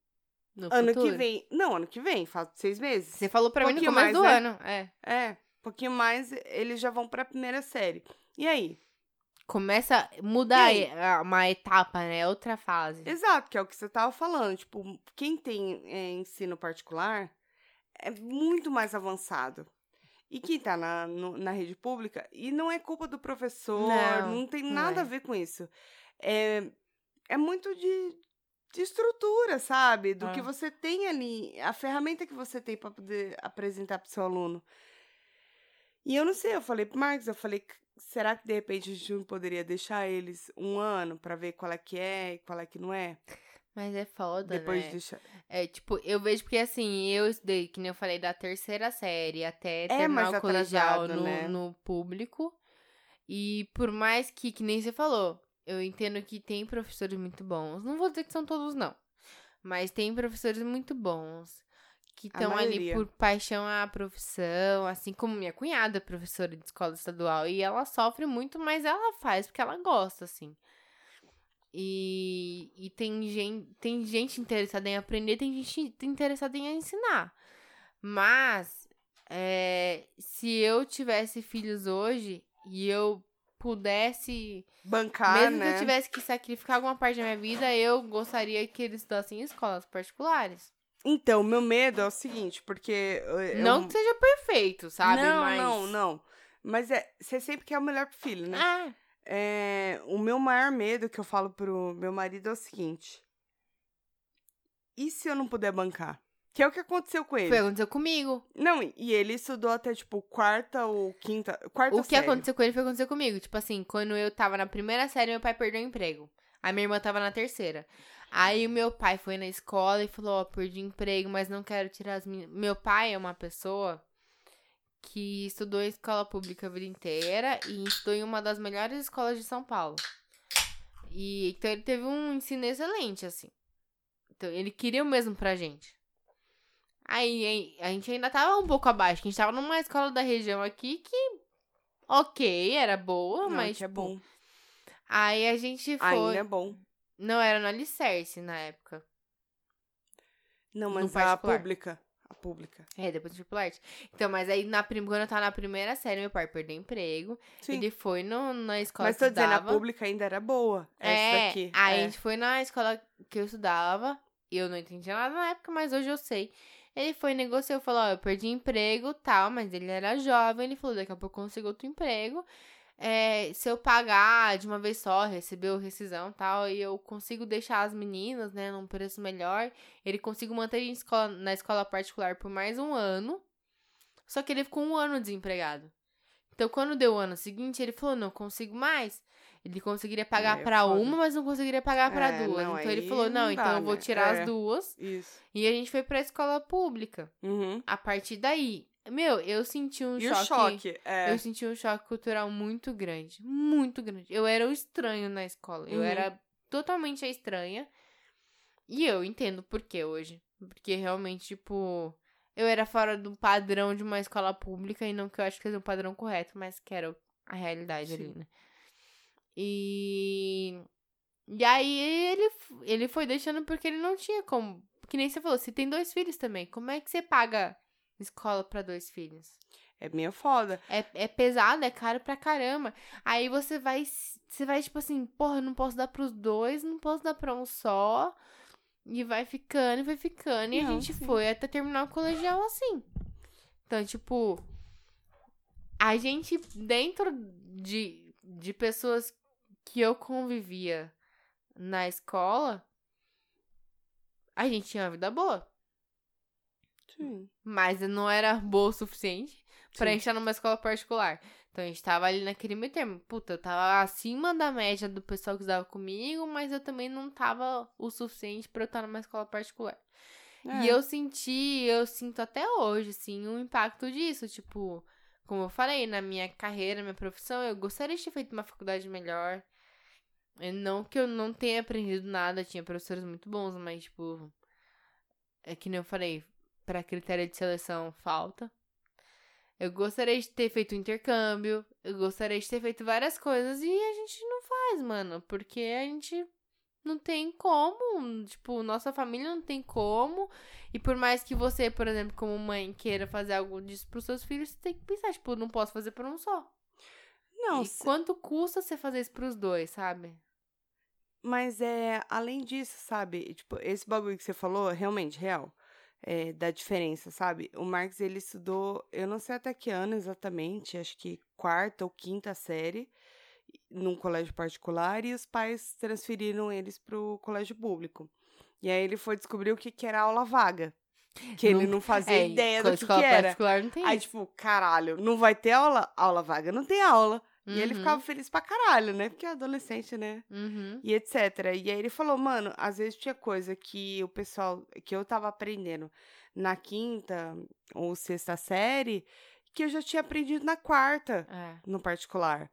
No ano futuro. que vem. Não, ano que vem, faz seis meses. Você falou pra mim no começo mais, do né? ano. É. É, um pouquinho mais, eles já vão pra primeira série. E aí? Começa a mudar E a- uma etapa, né? Outra fase. Exato, que é o que você tava falando. Tipo, quem tem é, ensino particular é muito mais avançado. E quem tá na, no- na rede pública, e não é culpa do professor, Não, não, tem não nada é. a ver com isso. É, é muito de, de estrutura, sabe? Do É. que você tem ali, a ferramenta que você tem pra poder apresentar pro seu aluno. E eu não sei, eu falei pro Marcos, eu falei, será que de repente a gente não poderia deixar eles um ano pra ver qual é que é e qual é que não é? Mas é foda, Depois né? de deixar. É, tipo, eu vejo porque assim, eu estudei, que nem eu falei, da terceira série até terminar É mais o colegial no, né? no público. E por mais que, que nem você falou, eu entendo que tem professores muito bons. Não vou dizer que são todos, não. Mas tem professores muito bons. Que estão ali por paixão à profissão, assim como minha cunhada, é professora de escola estadual. E ela sofre muito, mas ela faz porque ela gosta, assim. E, e tem, gente, tem gente interessada em aprender, tem gente interessada em ensinar. Mas, é, se eu tivesse filhos hoje e eu pudesse, Bancar, mesmo né? que eu tivesse que sacrificar alguma parte da minha vida, eu gostaria que eles estudassem em escolas particulares. Então, meu medo é o seguinte, porque. eu- Não que seja perfeito, sabe? Não, Mas... não, não. Mas é, você sempre quer o melhor pro filho, né? Ah, É, o meu maior medo que eu falo pro meu marido é o seguinte: e se eu não puder bancar? Que é o que aconteceu com ele. foi o que aconteceu comigo. Não, e ele estudou até, tipo, quarta ou quinta. Quarta O que série. aconteceu com ele foi o que aconteceu comigo. Tipo assim, quando eu tava na primeira série, meu pai perdeu o emprego. A minha irmã tava na terceira. Aí o meu pai foi na escola e falou, ó, perdi emprego, mas não quero tirar as minhas... Meu pai é uma pessoa que estudou em escola pública a vida inteira e estudou em uma das melhores escolas de São Paulo. E então ele teve um ensino excelente, assim. Então ele queria o mesmo pra gente. Aí a gente ainda tava um pouco abaixo, a gente tava numa escola da região aqui que, ok, era boa, Não, mas. é tipo, bom. Aí a gente foi. Ainda é bom. Não, era no Alicerce na época. Não, mas a pública. A pública. É, depois do Triple Arte. Então, mas aí na prim... quando eu tava na primeira série, meu pai perdeu emprego. Sim. Ele foi no, na escola Mas que eu tô dizendo, a estudava. pública ainda era boa. Essa É, daqui. aí a é. gente foi na escola que eu estudava. e Eu não entendia nada na época, mas hoje eu sei. Ele foi e negociou, falou, ó, eu perdi emprego, tal, mas ele era jovem, ele falou, daqui a pouco eu consigo outro emprego. É, se eu pagar de uma vez só, receber o rescisão e tal, e eu consigo deixar as meninas, né, num preço melhor, ele consigo manter em escola, na escola particular por mais um ano. Só que ele ficou um ano desempregado. Então, quando deu o ano seguinte, ele falou, não consigo mais. Ele conseguiria pagar É, foda. uma, mas não conseguiria pagar pra É, duas. não, então ele falou: não, não então dá, eu vou né? tirar É. as duas. Isso. E a gente foi pra escola pública. Uhum. A partir daí, meu, eu senti um E choque. o choque? É. Eu senti um choque cultural muito grande. Muito grande. Eu era o estranho na escola. Eu Uhum. era totalmente a estranha. E eu entendo por que hoje. Porque realmente, tipo. Eu era fora do padrão de uma escola pública. E não que eu acho que seja um padrão correto, mas que era a realidade Sim. ali, né? E. E aí ele, ele foi deixando porque ele não tinha como. Que nem você falou, você tem dois filhos também. Como é que você paga escola pra dois filhos? É meio foda. É, é pesado, é caro pra caramba. Aí você vai. Você vai, tipo assim, porra, não posso dar pros dois, não posso dar pra um só. E vai ficando, e vai ficando. E a Não, gente sim. foi até terminar o colegial assim. Então, tipo. A gente, dentro de, de pessoas que eu convivia na escola, a gente tinha uma vida boa. Sim. Mas não era boa o suficiente pra Sim. entrar numa escola particular. Então a gente tava ali naquele meio termo. Puta, eu tava acima da média do pessoal que estudava comigo, mas eu também não tava o suficiente pra eu estar numa escola particular. É. E eu senti, eu sinto até hoje, assim, um impacto disso. Tipo, como eu falei, na minha carreira, na minha profissão, eu gostaria de ter feito uma faculdade melhor. E Não que eu não tenha aprendido nada, tinha professores muito bons, mas, tipo, é que nem eu falei, pra critério de seleção falta. Eu gostaria de ter feito intercâmbio, eu gostaria de ter feito várias coisas e a gente não faz, mano, porque a gente não tem como, tipo, nossa família não tem como. E por mais que você, por exemplo, como mãe, queira fazer algo disso pros seus filhos, você tem que pensar, tipo, não posso fazer por um só. Não, e se- quanto custa você fazer isso pros dois, sabe? mas é além disso, sabe? Tipo, esse bagulho que você falou, é realmente real. É, da diferença, sabe? O Marx, ele estudou, eu não sei até que ano exatamente, acho que quarta ou quinta série, num colégio particular, e os pais transferiram eles pro colégio público. E aí ele foi descobrir o que, que era aula vaga. Que ele Não- não fazia É, ideia do que, que era. particular não tem Aí, isso. tipo, caralho, não vai ter aula? Aula vaga? Não tem aula. E ele Uhum. ficava feliz pra caralho, né? Porque é adolescente, né? Uhum. E etc. E aí ele falou, mano, às vezes tinha coisa que o pessoal, que eu tava aprendendo na quinta ou sexta série, que eu já tinha aprendido na quarta, É. no particular.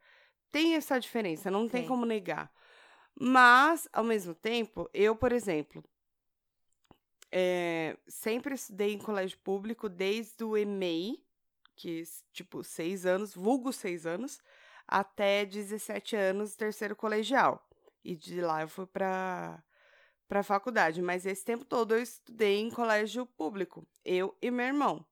Tem essa diferença, não tem Tem. como negar. Mas, ao mesmo tempo, eu, por exemplo, é, sempre estudei em colégio público desde o EMEI, que, tipo, seis anos, vulgo seis anos, até 17 anos, terceiro colegial. E de lá eu fui pra, pra faculdade. Mas esse tempo todo eu estudei em colégio público. Eu e meu irmão.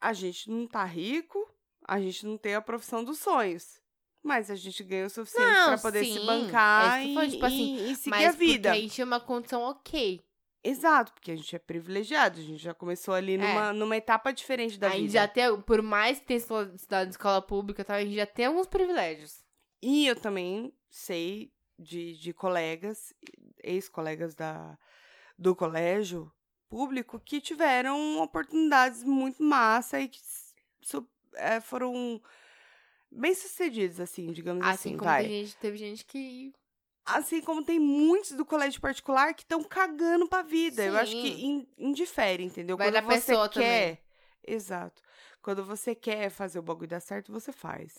A gente não tá rico, a gente não tem a profissão dos sonhos. Mas a gente ganha o suficiente pra poder sim, se bancar é isso que e, foi, tipo assim, e- e seguir a vida. porque a gente tinha uma condição ok. Exato, porque a gente é privilegiado, a gente já começou ali É. numa, numa etapa diferente da a gente vida. já tem, por mais que tenha estu- estudado em escola pública, tal, a gente já tem alguns privilégios. E eu também sei de, de colegas, ex-colegas da, do colégio público, que tiveram oportunidades muito massa e que é, foram bem sucedidos, assim, digamos Assim, assim, como vai. gente, teve gente que. Assim como tem muitos do colégio particular que estão cagando pra vida. Eu acho que Sim. in- indifere, entendeu? Vai Quando da você pessoa quer. Exato. Quando você quer fazer o bagulho dar certo, você faz.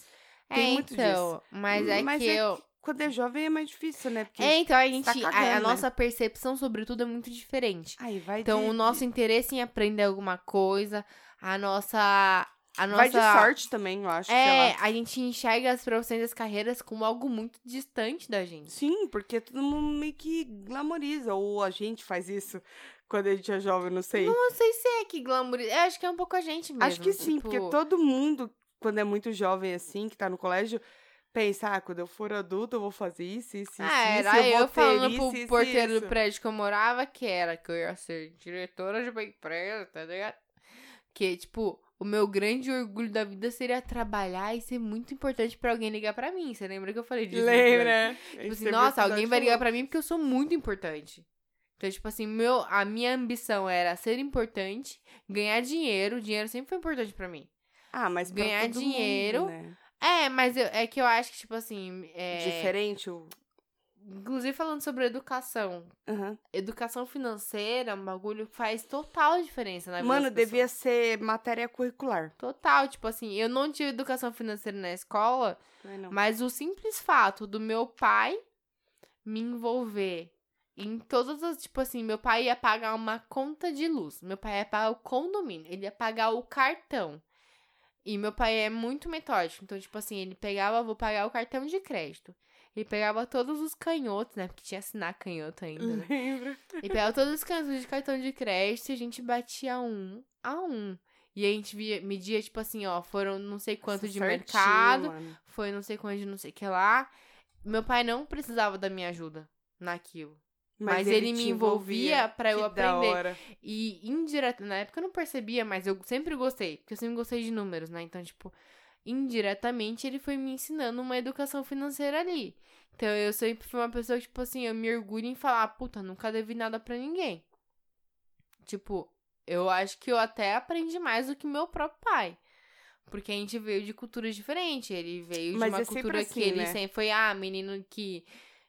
É, Tem muito então, mas é Mas que é eu. Quando é jovem é mais difícil, né? Porque É, então a gente. tá a- a, cagando, né? nossa percepção sobre tudo é muito diferente. Aí vai Então, o nosso interesse em aprender alguma coisa, a nossa. A nossa. Vai de sorte também, eu acho. É, a gente enxerga as profissões e as carreiras como algo muito distante da gente. Sim, porque todo mundo meio que glamoriza. Ou a gente faz isso quando a gente é jovem, não sei. Não sei se é que glamour. Eu acho que é um pouco a gente mesmo. acho que sim, tipo, porque todo mundo, quando é muito jovem assim, que tá no colégio, pensa, ah, quando eu for adulto eu vou fazer isso, isso, isso, Ah, isso, era eu eu, ter falando isso, pro isso, porteiro isso. do prédio que eu morava, que era que eu ia ser diretora de uma empresa, tá ligado? Que, tipo, o meu grande orgulho da vida seria trabalhar e ser muito importante pra alguém ligar pra mim. Você lembra que eu falei disso? Lembra? Tipo assim, nossa, alguém vai ligar pra mim porque eu sou muito importante. Então, tipo assim, meu, a minha ambição era ser importante, ganhar dinheiro. O dinheiro sempre foi importante pra mim. Ah, mas ganhar dinheiro. mundo, né? É, mas eu- é que eu acho que, tipo assim. É, Diferente o... Inclusive falando sobre educação. Aham. Educação financeira é um bagulho que faz total diferença na vida Mano, devia ser matéria curricular. Total, tipo assim, eu não tive educação financeira na escola, não. mas o simples fato do meu pai me envolver em todas as, tipo assim, meu pai ia pagar uma conta de luz, meu pai ia pagar o condomínio, ele ia pagar o cartão. E meu pai é muito metódico, então tipo assim, ele pegava, vou pagar o cartão de crédito. Ele pegava todos os canhotos, né? Porque tinha assinar canhoto ainda, né? Lembra? E pegava todos os cantos de cartão de crédito e a gente batia um a um. E a gente via, media, tipo assim, ó, foram não sei quanto de Certinho, mercado, mano. foi não sei quanto de não sei o que lá. Meu pai não precisava da minha ajuda naquilo. Mas ele me te envolvia pra eu aprender. E indireto, na época eu não percebia, mas eu sempre gostei, porque eu sempre gostei de números, né? Então, tipo, indiretamente ele foi me ensinando uma educação financeira ali. Então, eu sempre fui uma pessoa que, tipo assim, eu me orgulho em falar, puta, nunca devi nada pra ninguém. Tipo, eu acho que eu até aprendi mais do que meu próprio pai. Porque a gente veio de culturas diferentes. Ele veio Mas de uma é cultura assim, que ele né? sempre foi, ah, menino que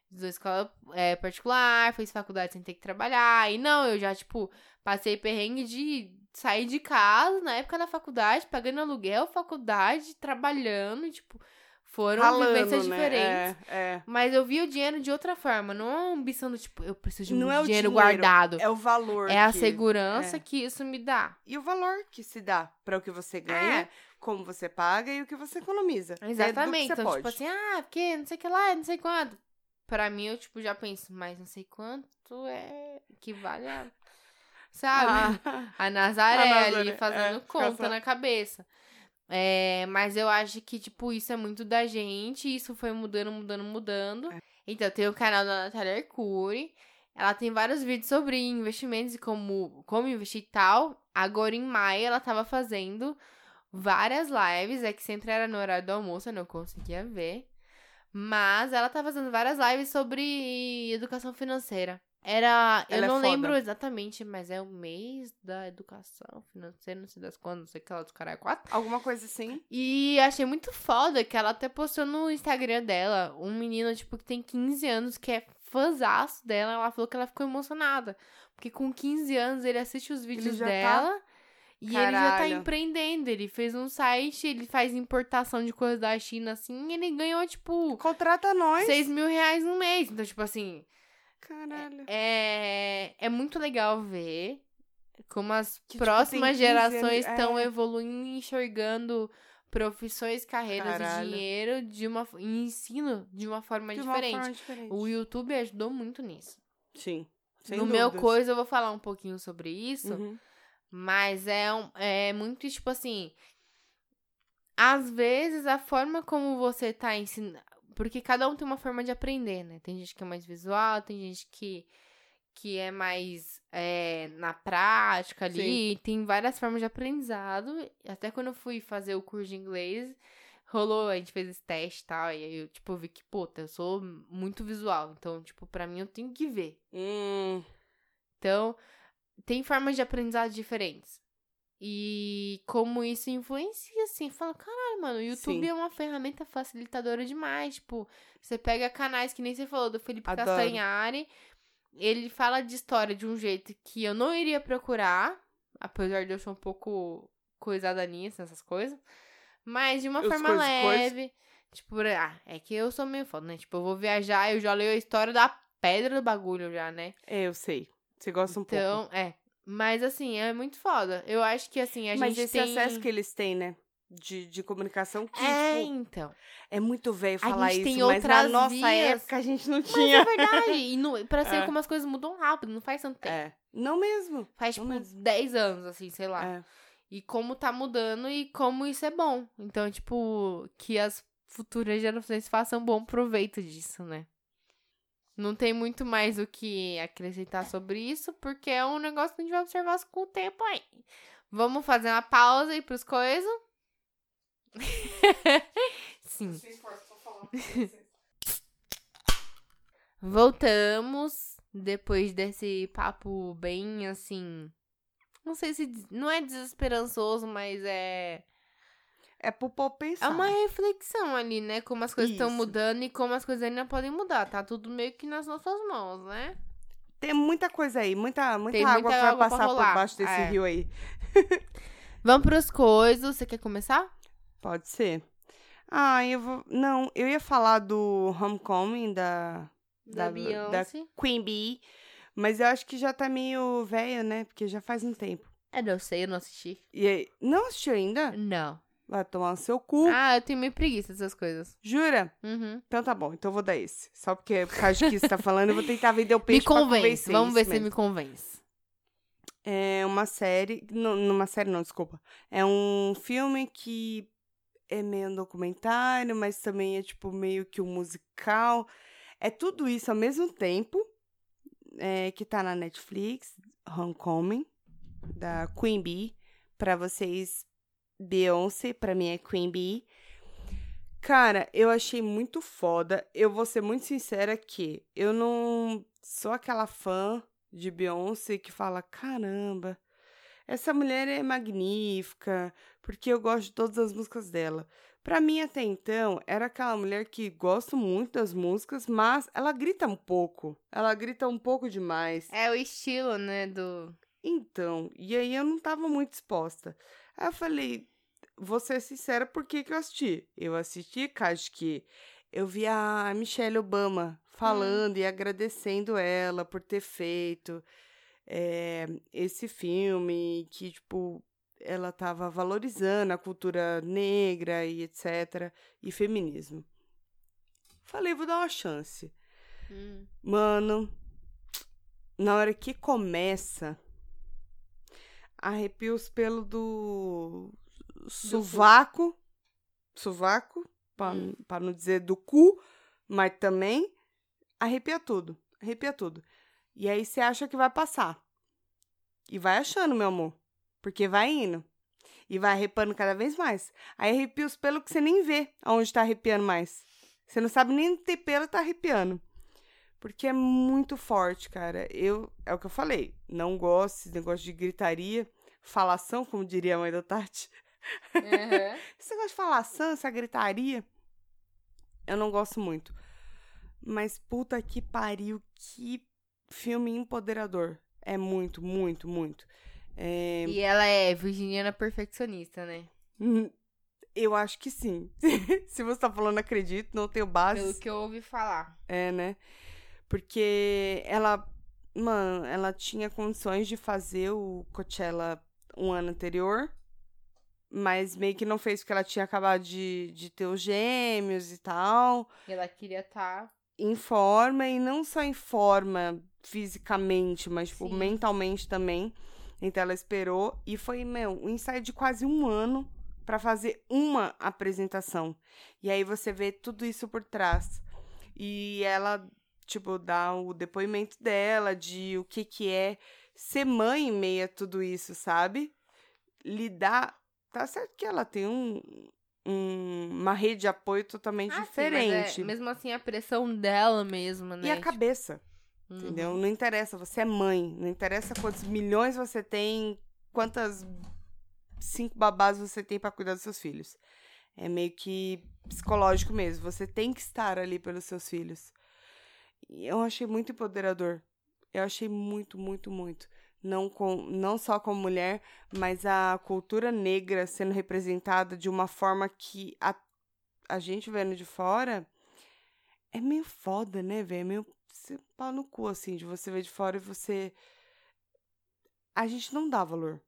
estudou escola é, particular, fez faculdade sem ter que trabalhar. E não, eu já, tipo, passei perrengue de sair de casa na época da faculdade, pagando aluguel, faculdade, trabalhando, tipo, foram Ralando, vivências né? diferentes. É, é. Mas eu via o dinheiro de outra forma, não é uma ambição do tipo, eu preciso de Não muito é o dinheiro, dinheiro, guardado. É o valor. É a que- segurança é. que isso me dá. E o valor que se dá para o que você ganha, É. como você paga e o que você economiza. É Exatamente. você Então, pode. tipo assim, ah, porque não sei o que lá, não sei quanto. Pra mim, eu, tipo, já penso, mas não sei quanto é que vale a... Sabe? Ah, A Nazaré, A Nazaré, ali fazendo é, conta só- na cabeça. É, mas eu acho que, tipo, isso é muito da gente. Isso foi mudando, mudando, mudando. É. Então, tem o canal da Natália Arcuri. Ela tem vários vídeos sobre investimentos e como, como investir e tal. Agora, em maio, ela tava fazendo várias lives. É que sempre era no horário do almoço, eu não conseguia ver. Mas ela tá fazendo várias lives sobre educação financeira. Era. Eu Ela é não foda. lembro exatamente, mas é o mês da educação financeira, não sei das quando, não sei que lá dos caras quatro. Alguma coisa assim. E achei muito foda que ela até postou no Instagram dela um menino, tipo, que tem 15 anos, que é fãzaço dela. Ela falou que ela ficou emocionada. Porque com 15 anos ele assiste os vídeos tá- dela. E ele já tá Caralho. empreendendo. Ele fez um site, ele faz importação de coisas da China, assim, e ele ganhou, tipo, Contrata nós. 6 mil reais no mês. Então, tipo assim, Caralho. é, é muito legal ver como as Que, tipo, próximas tem 15 anos, gerações estão é. evoluindo e enxergando profissões, carreiras Caralho. e dinheiro de uma e ensino de uma forma De uma diferente. forma diferente. O YouTube ajudou muito nisso. Sim. Sem no meu dúvidas. coisa eu vou falar um pouquinho sobre isso, Uhum. mas é, um, é muito tipo assim. Às vezes a forma como você tá ensinando. Porque cada um tem uma forma de aprender, né? Tem gente que é mais visual, tem gente que, que é mais é, na prática ali. Tem várias formas de aprendizado. Até quando eu fui fazer o curso de inglês, rolou, a gente fez esse teste e tal. E aí eu, tipo, vi que, puta, eu sou muito visual. Então, tipo, pra mim eu tenho que ver. Hum, Então, tem formas de aprendizado diferentes. E como isso influencia, assim, fala, caralho, mano, o YouTube Sim. é uma ferramenta facilitadora demais. Tipo, você pega canais que nem você falou, do Felipe Adoro. Castanhari, ele fala de história de um jeito que eu não iria procurar, apesar de eu ser um pouco coisada nisso, nessas coisas. Mas de uma Os forma coisas. leve. Tipo, ah, é que eu sou meio foda, né? Tipo, eu vou viajar, eu já leio a história da pedra do bagulho já, né? é, eu sei. Você gosta um pouco. Então, é. Mas assim, é muito foda. Eu acho que assim, a Mas gente esse tem. acesso que eles têm, né? De, de comunicação que, É, tipo, então. é muito velho A falar gente isso, tem mas na outras nossa vias. época a gente não Mas tinha. é verdade. E no, pra ser É. como as coisas mudam rápido, não faz tanto tempo. É. Não mesmo. Faz, não tipo, mesmo. 10 anos, assim, sei lá. É. E como tá mudando e como isso é bom. Então, tipo, que as futuras gerações façam bom proveito disso, né? Não tem muito mais o que acrescentar sobre isso, porque é um negócio que a gente vai observar com o tempo aí. Vamos fazer uma pausa aí pros coisas. Sim. Voltamos depois desse papo bem assim. Não sei se. Não é desesperançoso, mas é. É pro povo É pensar. uma reflexão ali, né? Como as coisas estão mudando e como as coisas ainda podem mudar. Tá tudo meio que nas nossas mãos, né? Tem muita coisa aí, muita, muita Tem água muita que vai água passar por baixo desse É. rio aí. Vamos pros coisas. Você quer começar? Pode ser. Ah, eu vou. Não, eu ia falar do Homecoming da Da, Da- Beyoncé. Queen Bee, mas eu acho que já tá meio velho, né? Porque já faz um tempo. É, eu sei, eu não assisti. E aí, não assistiu ainda? Não. Vai tomar no seu cu. Ah, eu tenho meio preguiça dessas coisas. Jura? Uhum. Então tá bom, então eu vou dar esse. Só porque por causa que você tá falando, eu vou tentar vender o Me peixe pra convence. Vamos ver se mesmo. me convence. É uma série. Não, numa série, não, desculpa. É um filme que é meio um documentário, mas também é tipo meio que um musical. É tudo isso ao mesmo tempo. é, que tá na Netflix, Homecoming, da Queen Bee. Pra vocês, Beyoncé, pra mim é Queen Bee. Cara, eu achei muito foda. Eu vou ser muito sincera que eu não sou aquela fã de Beyoncé que fala: caramba, essa mulher é magnífica, porque eu gosto de todas as músicas dela. Pra mim, até então, era aquela mulher que gosto muito das músicas, mas ela grita um pouco. Ela grita um pouco demais. É o estilo, né, do... Então, e aí eu não tava muito disposta. Aí eu falei, vou ser sincera, por que, que eu assisti? Eu assisti, acho que eu vi a Michelle Obama falando e agradecendo ela por ter feito eh, esse filme, que, tipo, ela tava valorizando a cultura negra e etc. e feminismo. Falei, vou dar uma chance. Hum. Mano, na hora que começa, arrepia os pelos do sovaco, sovaco, pra, Hum. pra não dizer do cu, mas também arrepia tudo, arrepia tudo. E aí você acha que vai passar. E vai achando, meu amor, porque vai indo. E vai arrepiando cada vez mais. Aí arrepia os pelos que você nem vê aonde tá arrepiando mais. Você não sabe nem ter pelo tá arrepiando. Porque é muito forte, cara. Eu, é o que eu falei, não gosto desse negócio de gritaria, falação, como diria a mãe da Tati. Uhum. Esse negócio de falação, essa gritaria, eu não gosto muito. Mas puta que pariu, que filme empoderador. É muito, muito, muito. É, E ela é virginiana perfeccionista, né? hum, Eu acho que sim. Se você tá falando acredito, não tenho Pelo bases. que eu ouvi falar. É, né? Porque ela, mano, ela tinha condições de fazer o Coachella um ano anterior, mas meio que não fez porque ela tinha acabado de, de ter os gêmeos e tal. E ela queria estar. Em forma, e não só em forma fisicamente, mas tipo, Sim. mentalmente também. Então ela esperou e foi, meu, um ensaio de quase um ano pra fazer uma apresentação. E aí você vê tudo isso por trás. E ela, tipo, dá o depoimento dela de o que que é ser mãe em meio a tudo isso, sabe? Lidar. Tá certo que ela tem um, um- uma rede de apoio totalmente Ah, sim, mas diferente. é- mesmo assim, a pressão dela mesma, né? E a cabeça. Uhum. Entendeu? Não interessa, você é mãe. Não interessa quantos milhões você tem, quantas cinco babás você tem pra cuidar dos seus filhos. É meio que psicológico mesmo. Você tem que estar ali pelos seus filhos. E eu achei muito empoderador. Eu achei muito, muito, muito. Não, com, não só como mulher, mas a cultura negra sendo representada de uma forma que a, a gente vendo de fora é meio foda, né, velho? É meio você pau no cu, assim, de você ver de fora e você. A gente não dá valor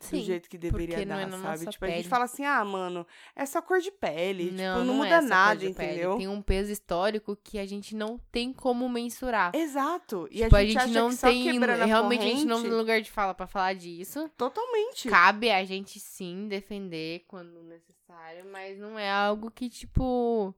Sim. do jeito que deveria não dar, é sabe? Tipo, a gente pele. fala assim, ah, mano, é só cor de pele. tipo, não, não muda é essa cor nada, de pele. entendeu? Tem um peso histórico que a gente não tem como mensurar. Exato. E tipo, a gente, acha não que só tem. a Realmente a gente não tem lugar de fala pra falar disso. Totalmente. Cabe a gente sim defender quando necessário, mas não é algo que, tipo,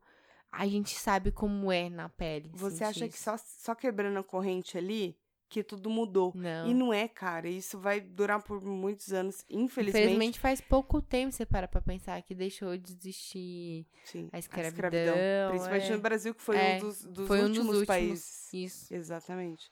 a gente sabe como é na pele. Você acha que isso. só, só quebrando a corrente ali, que tudo mudou. Não. E não é, cara. Isso vai durar por muitos anos, infelizmente. Infelizmente faz pouco tempo você para pra pensar que deixou de existir Sim, a escravidão. Principalmente é. no Brasil, que foi É, um dos, dos Foi um últimos dos últimos. países. Isso. Exatamente.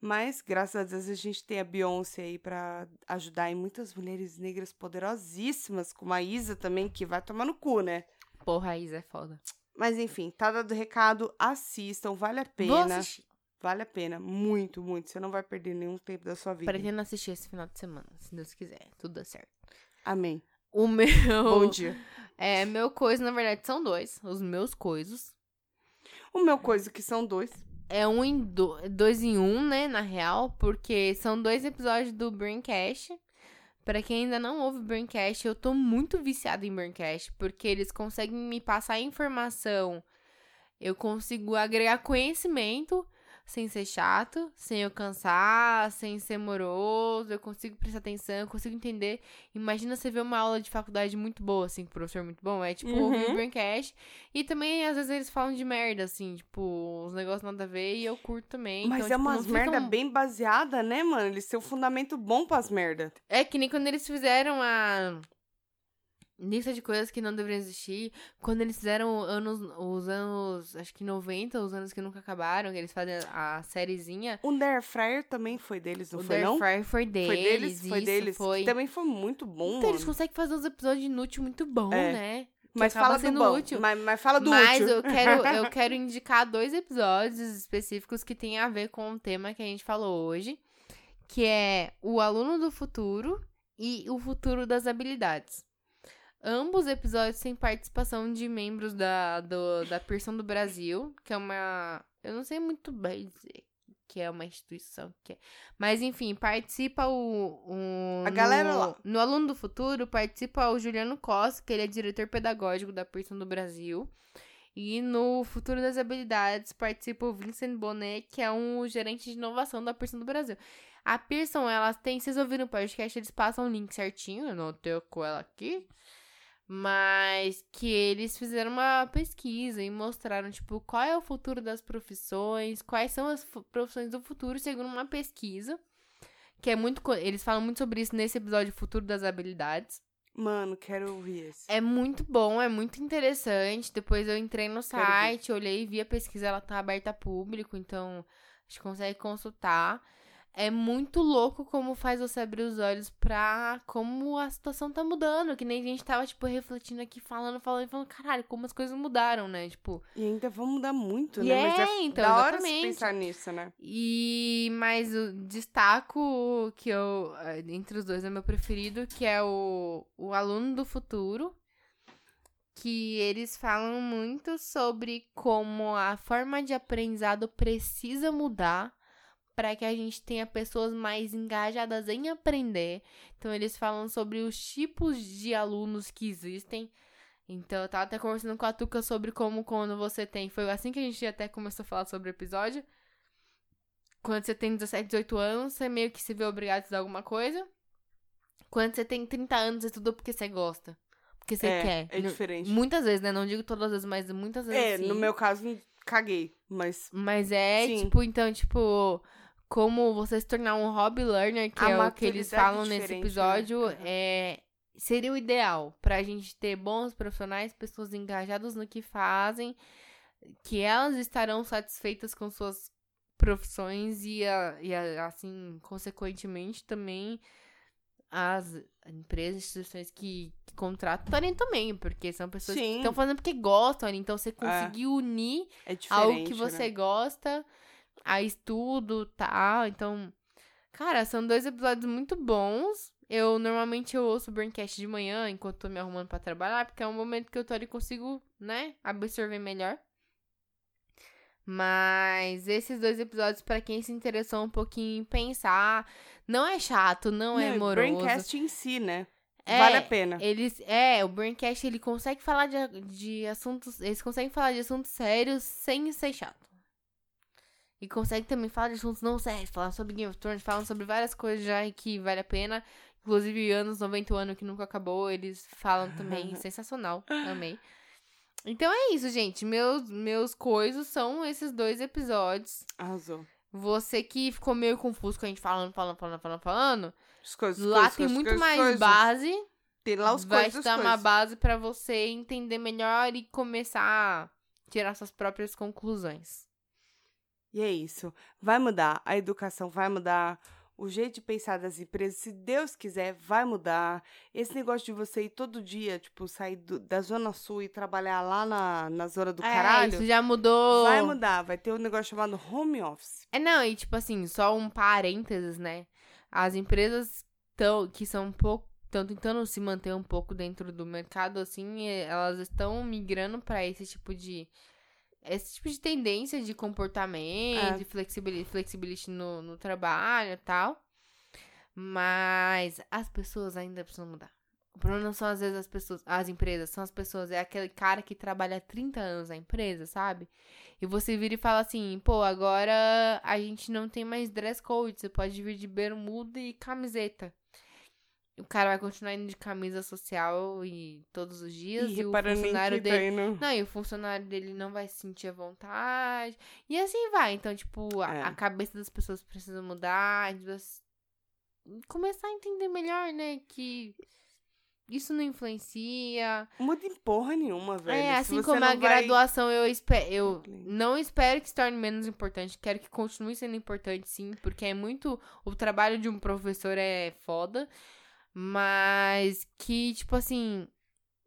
Mas, graças a Deus, a gente tem a Beyoncé aí pra ajudar e muitas mulheres negras poderosíssimas, como a Isa também, que vai tomar no cu, né? Porra, a Isa é foda. Mas enfim, tá dado recado, assistam, vale a Vou pena. assistir. Vale a pena, muito, muito. Você não vai perder nenhum tempo da sua vida. Pretendo assistir esse final de semana, se Deus quiser. Tudo dá certo. Amém. O meu. Bom dia. É, meu coisa, na verdade, são dois. Os meus coisos. O meu coisa que são dois. É um em do... dois em um, né, na real, porque são dois episódios do Braincast. Pra quem ainda não ouve Braincast, eu tô muito viciada em Braincast, porque eles conseguem me passar informação. Eu consigo agregar conhecimento sem ser chato, sem eu cansar, sem ser moroso, eu consigo prestar atenção, eu consigo entender. Imagina você ver uma aula de faculdade muito boa, assim, com professor muito bom, é tipo Uhum. o Braincast. E também, às vezes, eles falam de merda, assim, tipo, uns negócios nada a ver, e eu curto também. Mas então, é tipo, umas não merda ficam- bem baseada, né, mano? Eles têm um fundamento bom pras merda. É que nem quando eles fizeram a lista de coisas que não deveriam existir. Quando eles fizeram anos, os anos, acho que 90, os anos que nunca acabaram, que eles fazem a sériezinha. O The Air Fryer também foi deles, não o foi, The não? Fryer foi deles, Foi deles? Foi deles. Foi. Também foi muito bom, Então, eles conseguem fazer uns episódios inúteis muito bons, É. né? Que Mas fala do bom. útil. Mas, mas fala do Mas útil. eu quero, eu quero indicar dois episódios específicos que têm a ver com o tema que a gente falou hoje, que é o aluno do futuro e o futuro das habilidades. Ambos episódios têm participação de membros da, do, da Pearson do Brasil, que é uma. Eu não sei muito bem dizer que é uma instituição que é. Mas enfim, participa o. o A galera no, lá. No Aluno do Futuro participa o Juliano Costa, que ele é diretor pedagógico da Pearson do Brasil. E no Futuro das Habilidades participa o Vincent Bonet, que é um gerente de inovação da Pearson do Brasil. A Pearson, ela tem, vocês ouviram o podcast, eles passam o link certinho, eu não tenho com ela aqui. Mas que eles fizeram uma pesquisa e mostraram, tipo, qual é o futuro das profissões, quais são as profissões do futuro, segundo uma pesquisa. Que é muito. Eles falam muito sobre isso nesse episódio Futuro das Habilidades. Mano, quero ouvir esse. É muito bom, é muito interessante. Depois eu entrei no site, olhei, vi a pesquisa, ela tá aberta a público, então a gente consegue consultar. É muito louco como faz você abrir os olhos pra como a situação tá mudando. Que nem a gente tava, tipo, refletindo aqui, falando, falando, falando, caralho, como as coisas mudaram, né? Tipo, E ainda vão mudar muito, né? Mas é, é então, da hora exatamente. pensar nisso, né? E mas o destaco que eu eh, entre os dois é meu preferido, que é o, o aluno do futuro, que eles falam muito sobre como a forma de aprendizado precisa mudar para que a gente tenha pessoas mais engajadas em aprender. Então eles falam sobre os tipos de alunos que existem. Então eu tava até conversando com a Tuca sobre como quando você tem, foi assim que a gente até começou a falar sobre o episódio. Quando você tem 17, 18 anos, você meio que se vê obrigado a estudar alguma coisa. Quando você tem 30 anos, você estuda porque você gosta. Porque você é, quer. é diferente. Muitas vezes, né? Não digo todas as vezes, mas muitas vezes. É, sim. no meu caso, caguei. Mas Mas é, Sim. tipo, então, tipo, como você se tornar um hobby learner, que A é o que eles é falam nesse né? episódio, Aham. é. Seria o ideal pra gente ter bons profissionais, pessoas engajadas no que fazem, que elas estarão satisfeitas com suas profissões e, a- e a- assim, consequentemente, também as empresas, instituições que, que contratam estarem também, porque são pessoas que Sim. estão fazendo porque gostam, né? então você conseguir unir é algo que você né? gosta, a estudo, tal. Então, cara, são dois episódios muito bons. Eu normalmente eu ouço o Braincast de manhã enquanto tô me arrumando pra trabalhar, porque é um momento que eu tô ali e consigo, né, absorver melhor. Mas esses dois episódios, pra quem se interessou um pouquinho em pensar, não é chato, não, é e moroso. Braincast em si, né? É, vale a pena. Eles, é, o Braincast, ele consegue falar de, de assuntos, eles conseguem falar de assuntos sérios sem ser chato. E consegue também falar de assuntos não sérios, falar sobre Game of Thrones, falam sobre várias coisas já que vale a pena. Inclusive, anos 90, o ano que nunca acabou, eles falam também, sensacional, amei. Então é isso, gente, meus, meus coisas são esses dois episódios. Arrasou. Você que ficou meio confuso com a gente falando, falando, falando, falando, falando, As coisas, lá coisas, tem coisas, muito coisas, mais base Tem lá os vai coisas, te dar uma base pra você entender melhor e começar a tirar suas próprias conclusões. E é isso. Vai mudar. A educação vai mudar. O jeito de pensar das empresas, se Deus quiser, vai mudar. Esse negócio de você ir todo dia, tipo, sair do- da Zona Sul e trabalhar lá na, na Zona do É, Caralho, isso já mudou. vai mudar. Vai ter um negócio chamado home office. É, não, e tipo assim, só um parênteses, né? As empresas tão, que são um pouco. Estão tentando se manter um pouco dentro do mercado, assim, elas estão migrando pra esse tipo de. Esse tipo de tendência de comportamento, É. de flexibilidade, flexibility no, no trabalho e tal. Mas as pessoas ainda precisam mudar. O problema não são às vezes as pessoas, as empresas, são as pessoas. É aquele cara que trabalha há 30 anos na empresa, sabe? E você vira e fala assim, pô, agora a gente não tem mais dress code, você pode vir de bermuda e camiseta. O cara vai continuar indo de camisa social e todos os dias, E e, o funcionário tá dele. indo... Não, e o funcionário dele não vai se sentir à vontade. E assim vai. Então, tipo, a, É. a cabeça das pessoas precisa mudar. Precisa começar a entender melhor, né? Que isso não influencia. Muda em porra nenhuma, velho. É, assim como a vai- graduação, eu espero. Eu não espero que se torne menos importante. Quero que continue sendo importante, sim, porque é muito. O trabalho de um professor é foda. Mas que, tipo assim,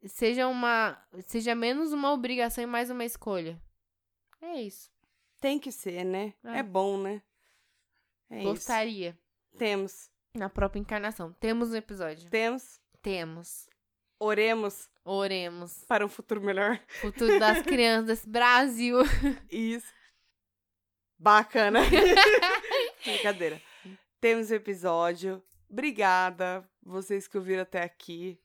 seja uma. Seja menos uma obrigação e mais uma escolha. É isso. Tem que ser, né? É. É, bom, né? É isso. Gostaria. Temos. Na própria encarnação. Temos um episódio. Temos. Temos. Oremos Oremos. para um futuro melhor. Futuro das crianças desse Brasil. Isso. Bacana. Brincadeira. Temos episódio. Obrigada, vocês que ouviram até aqui.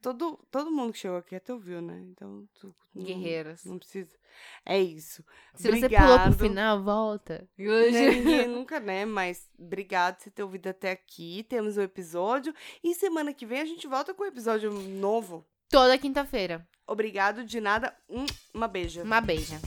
Todo, todo mundo que chegou aqui até ouviu, né? Então, tu, não- Guerreiros. Não precisa. É isso. Se você pulou pro Obrigado. final, volta. Né, Ninguém nunca, né? Mas obrigado por você ter ouvido até aqui. Temos o episódio. E semana que vem a gente volta com um episódio novo. Toda quinta-feira. Obrigado de nada. Hum, uma beija. Uma beija.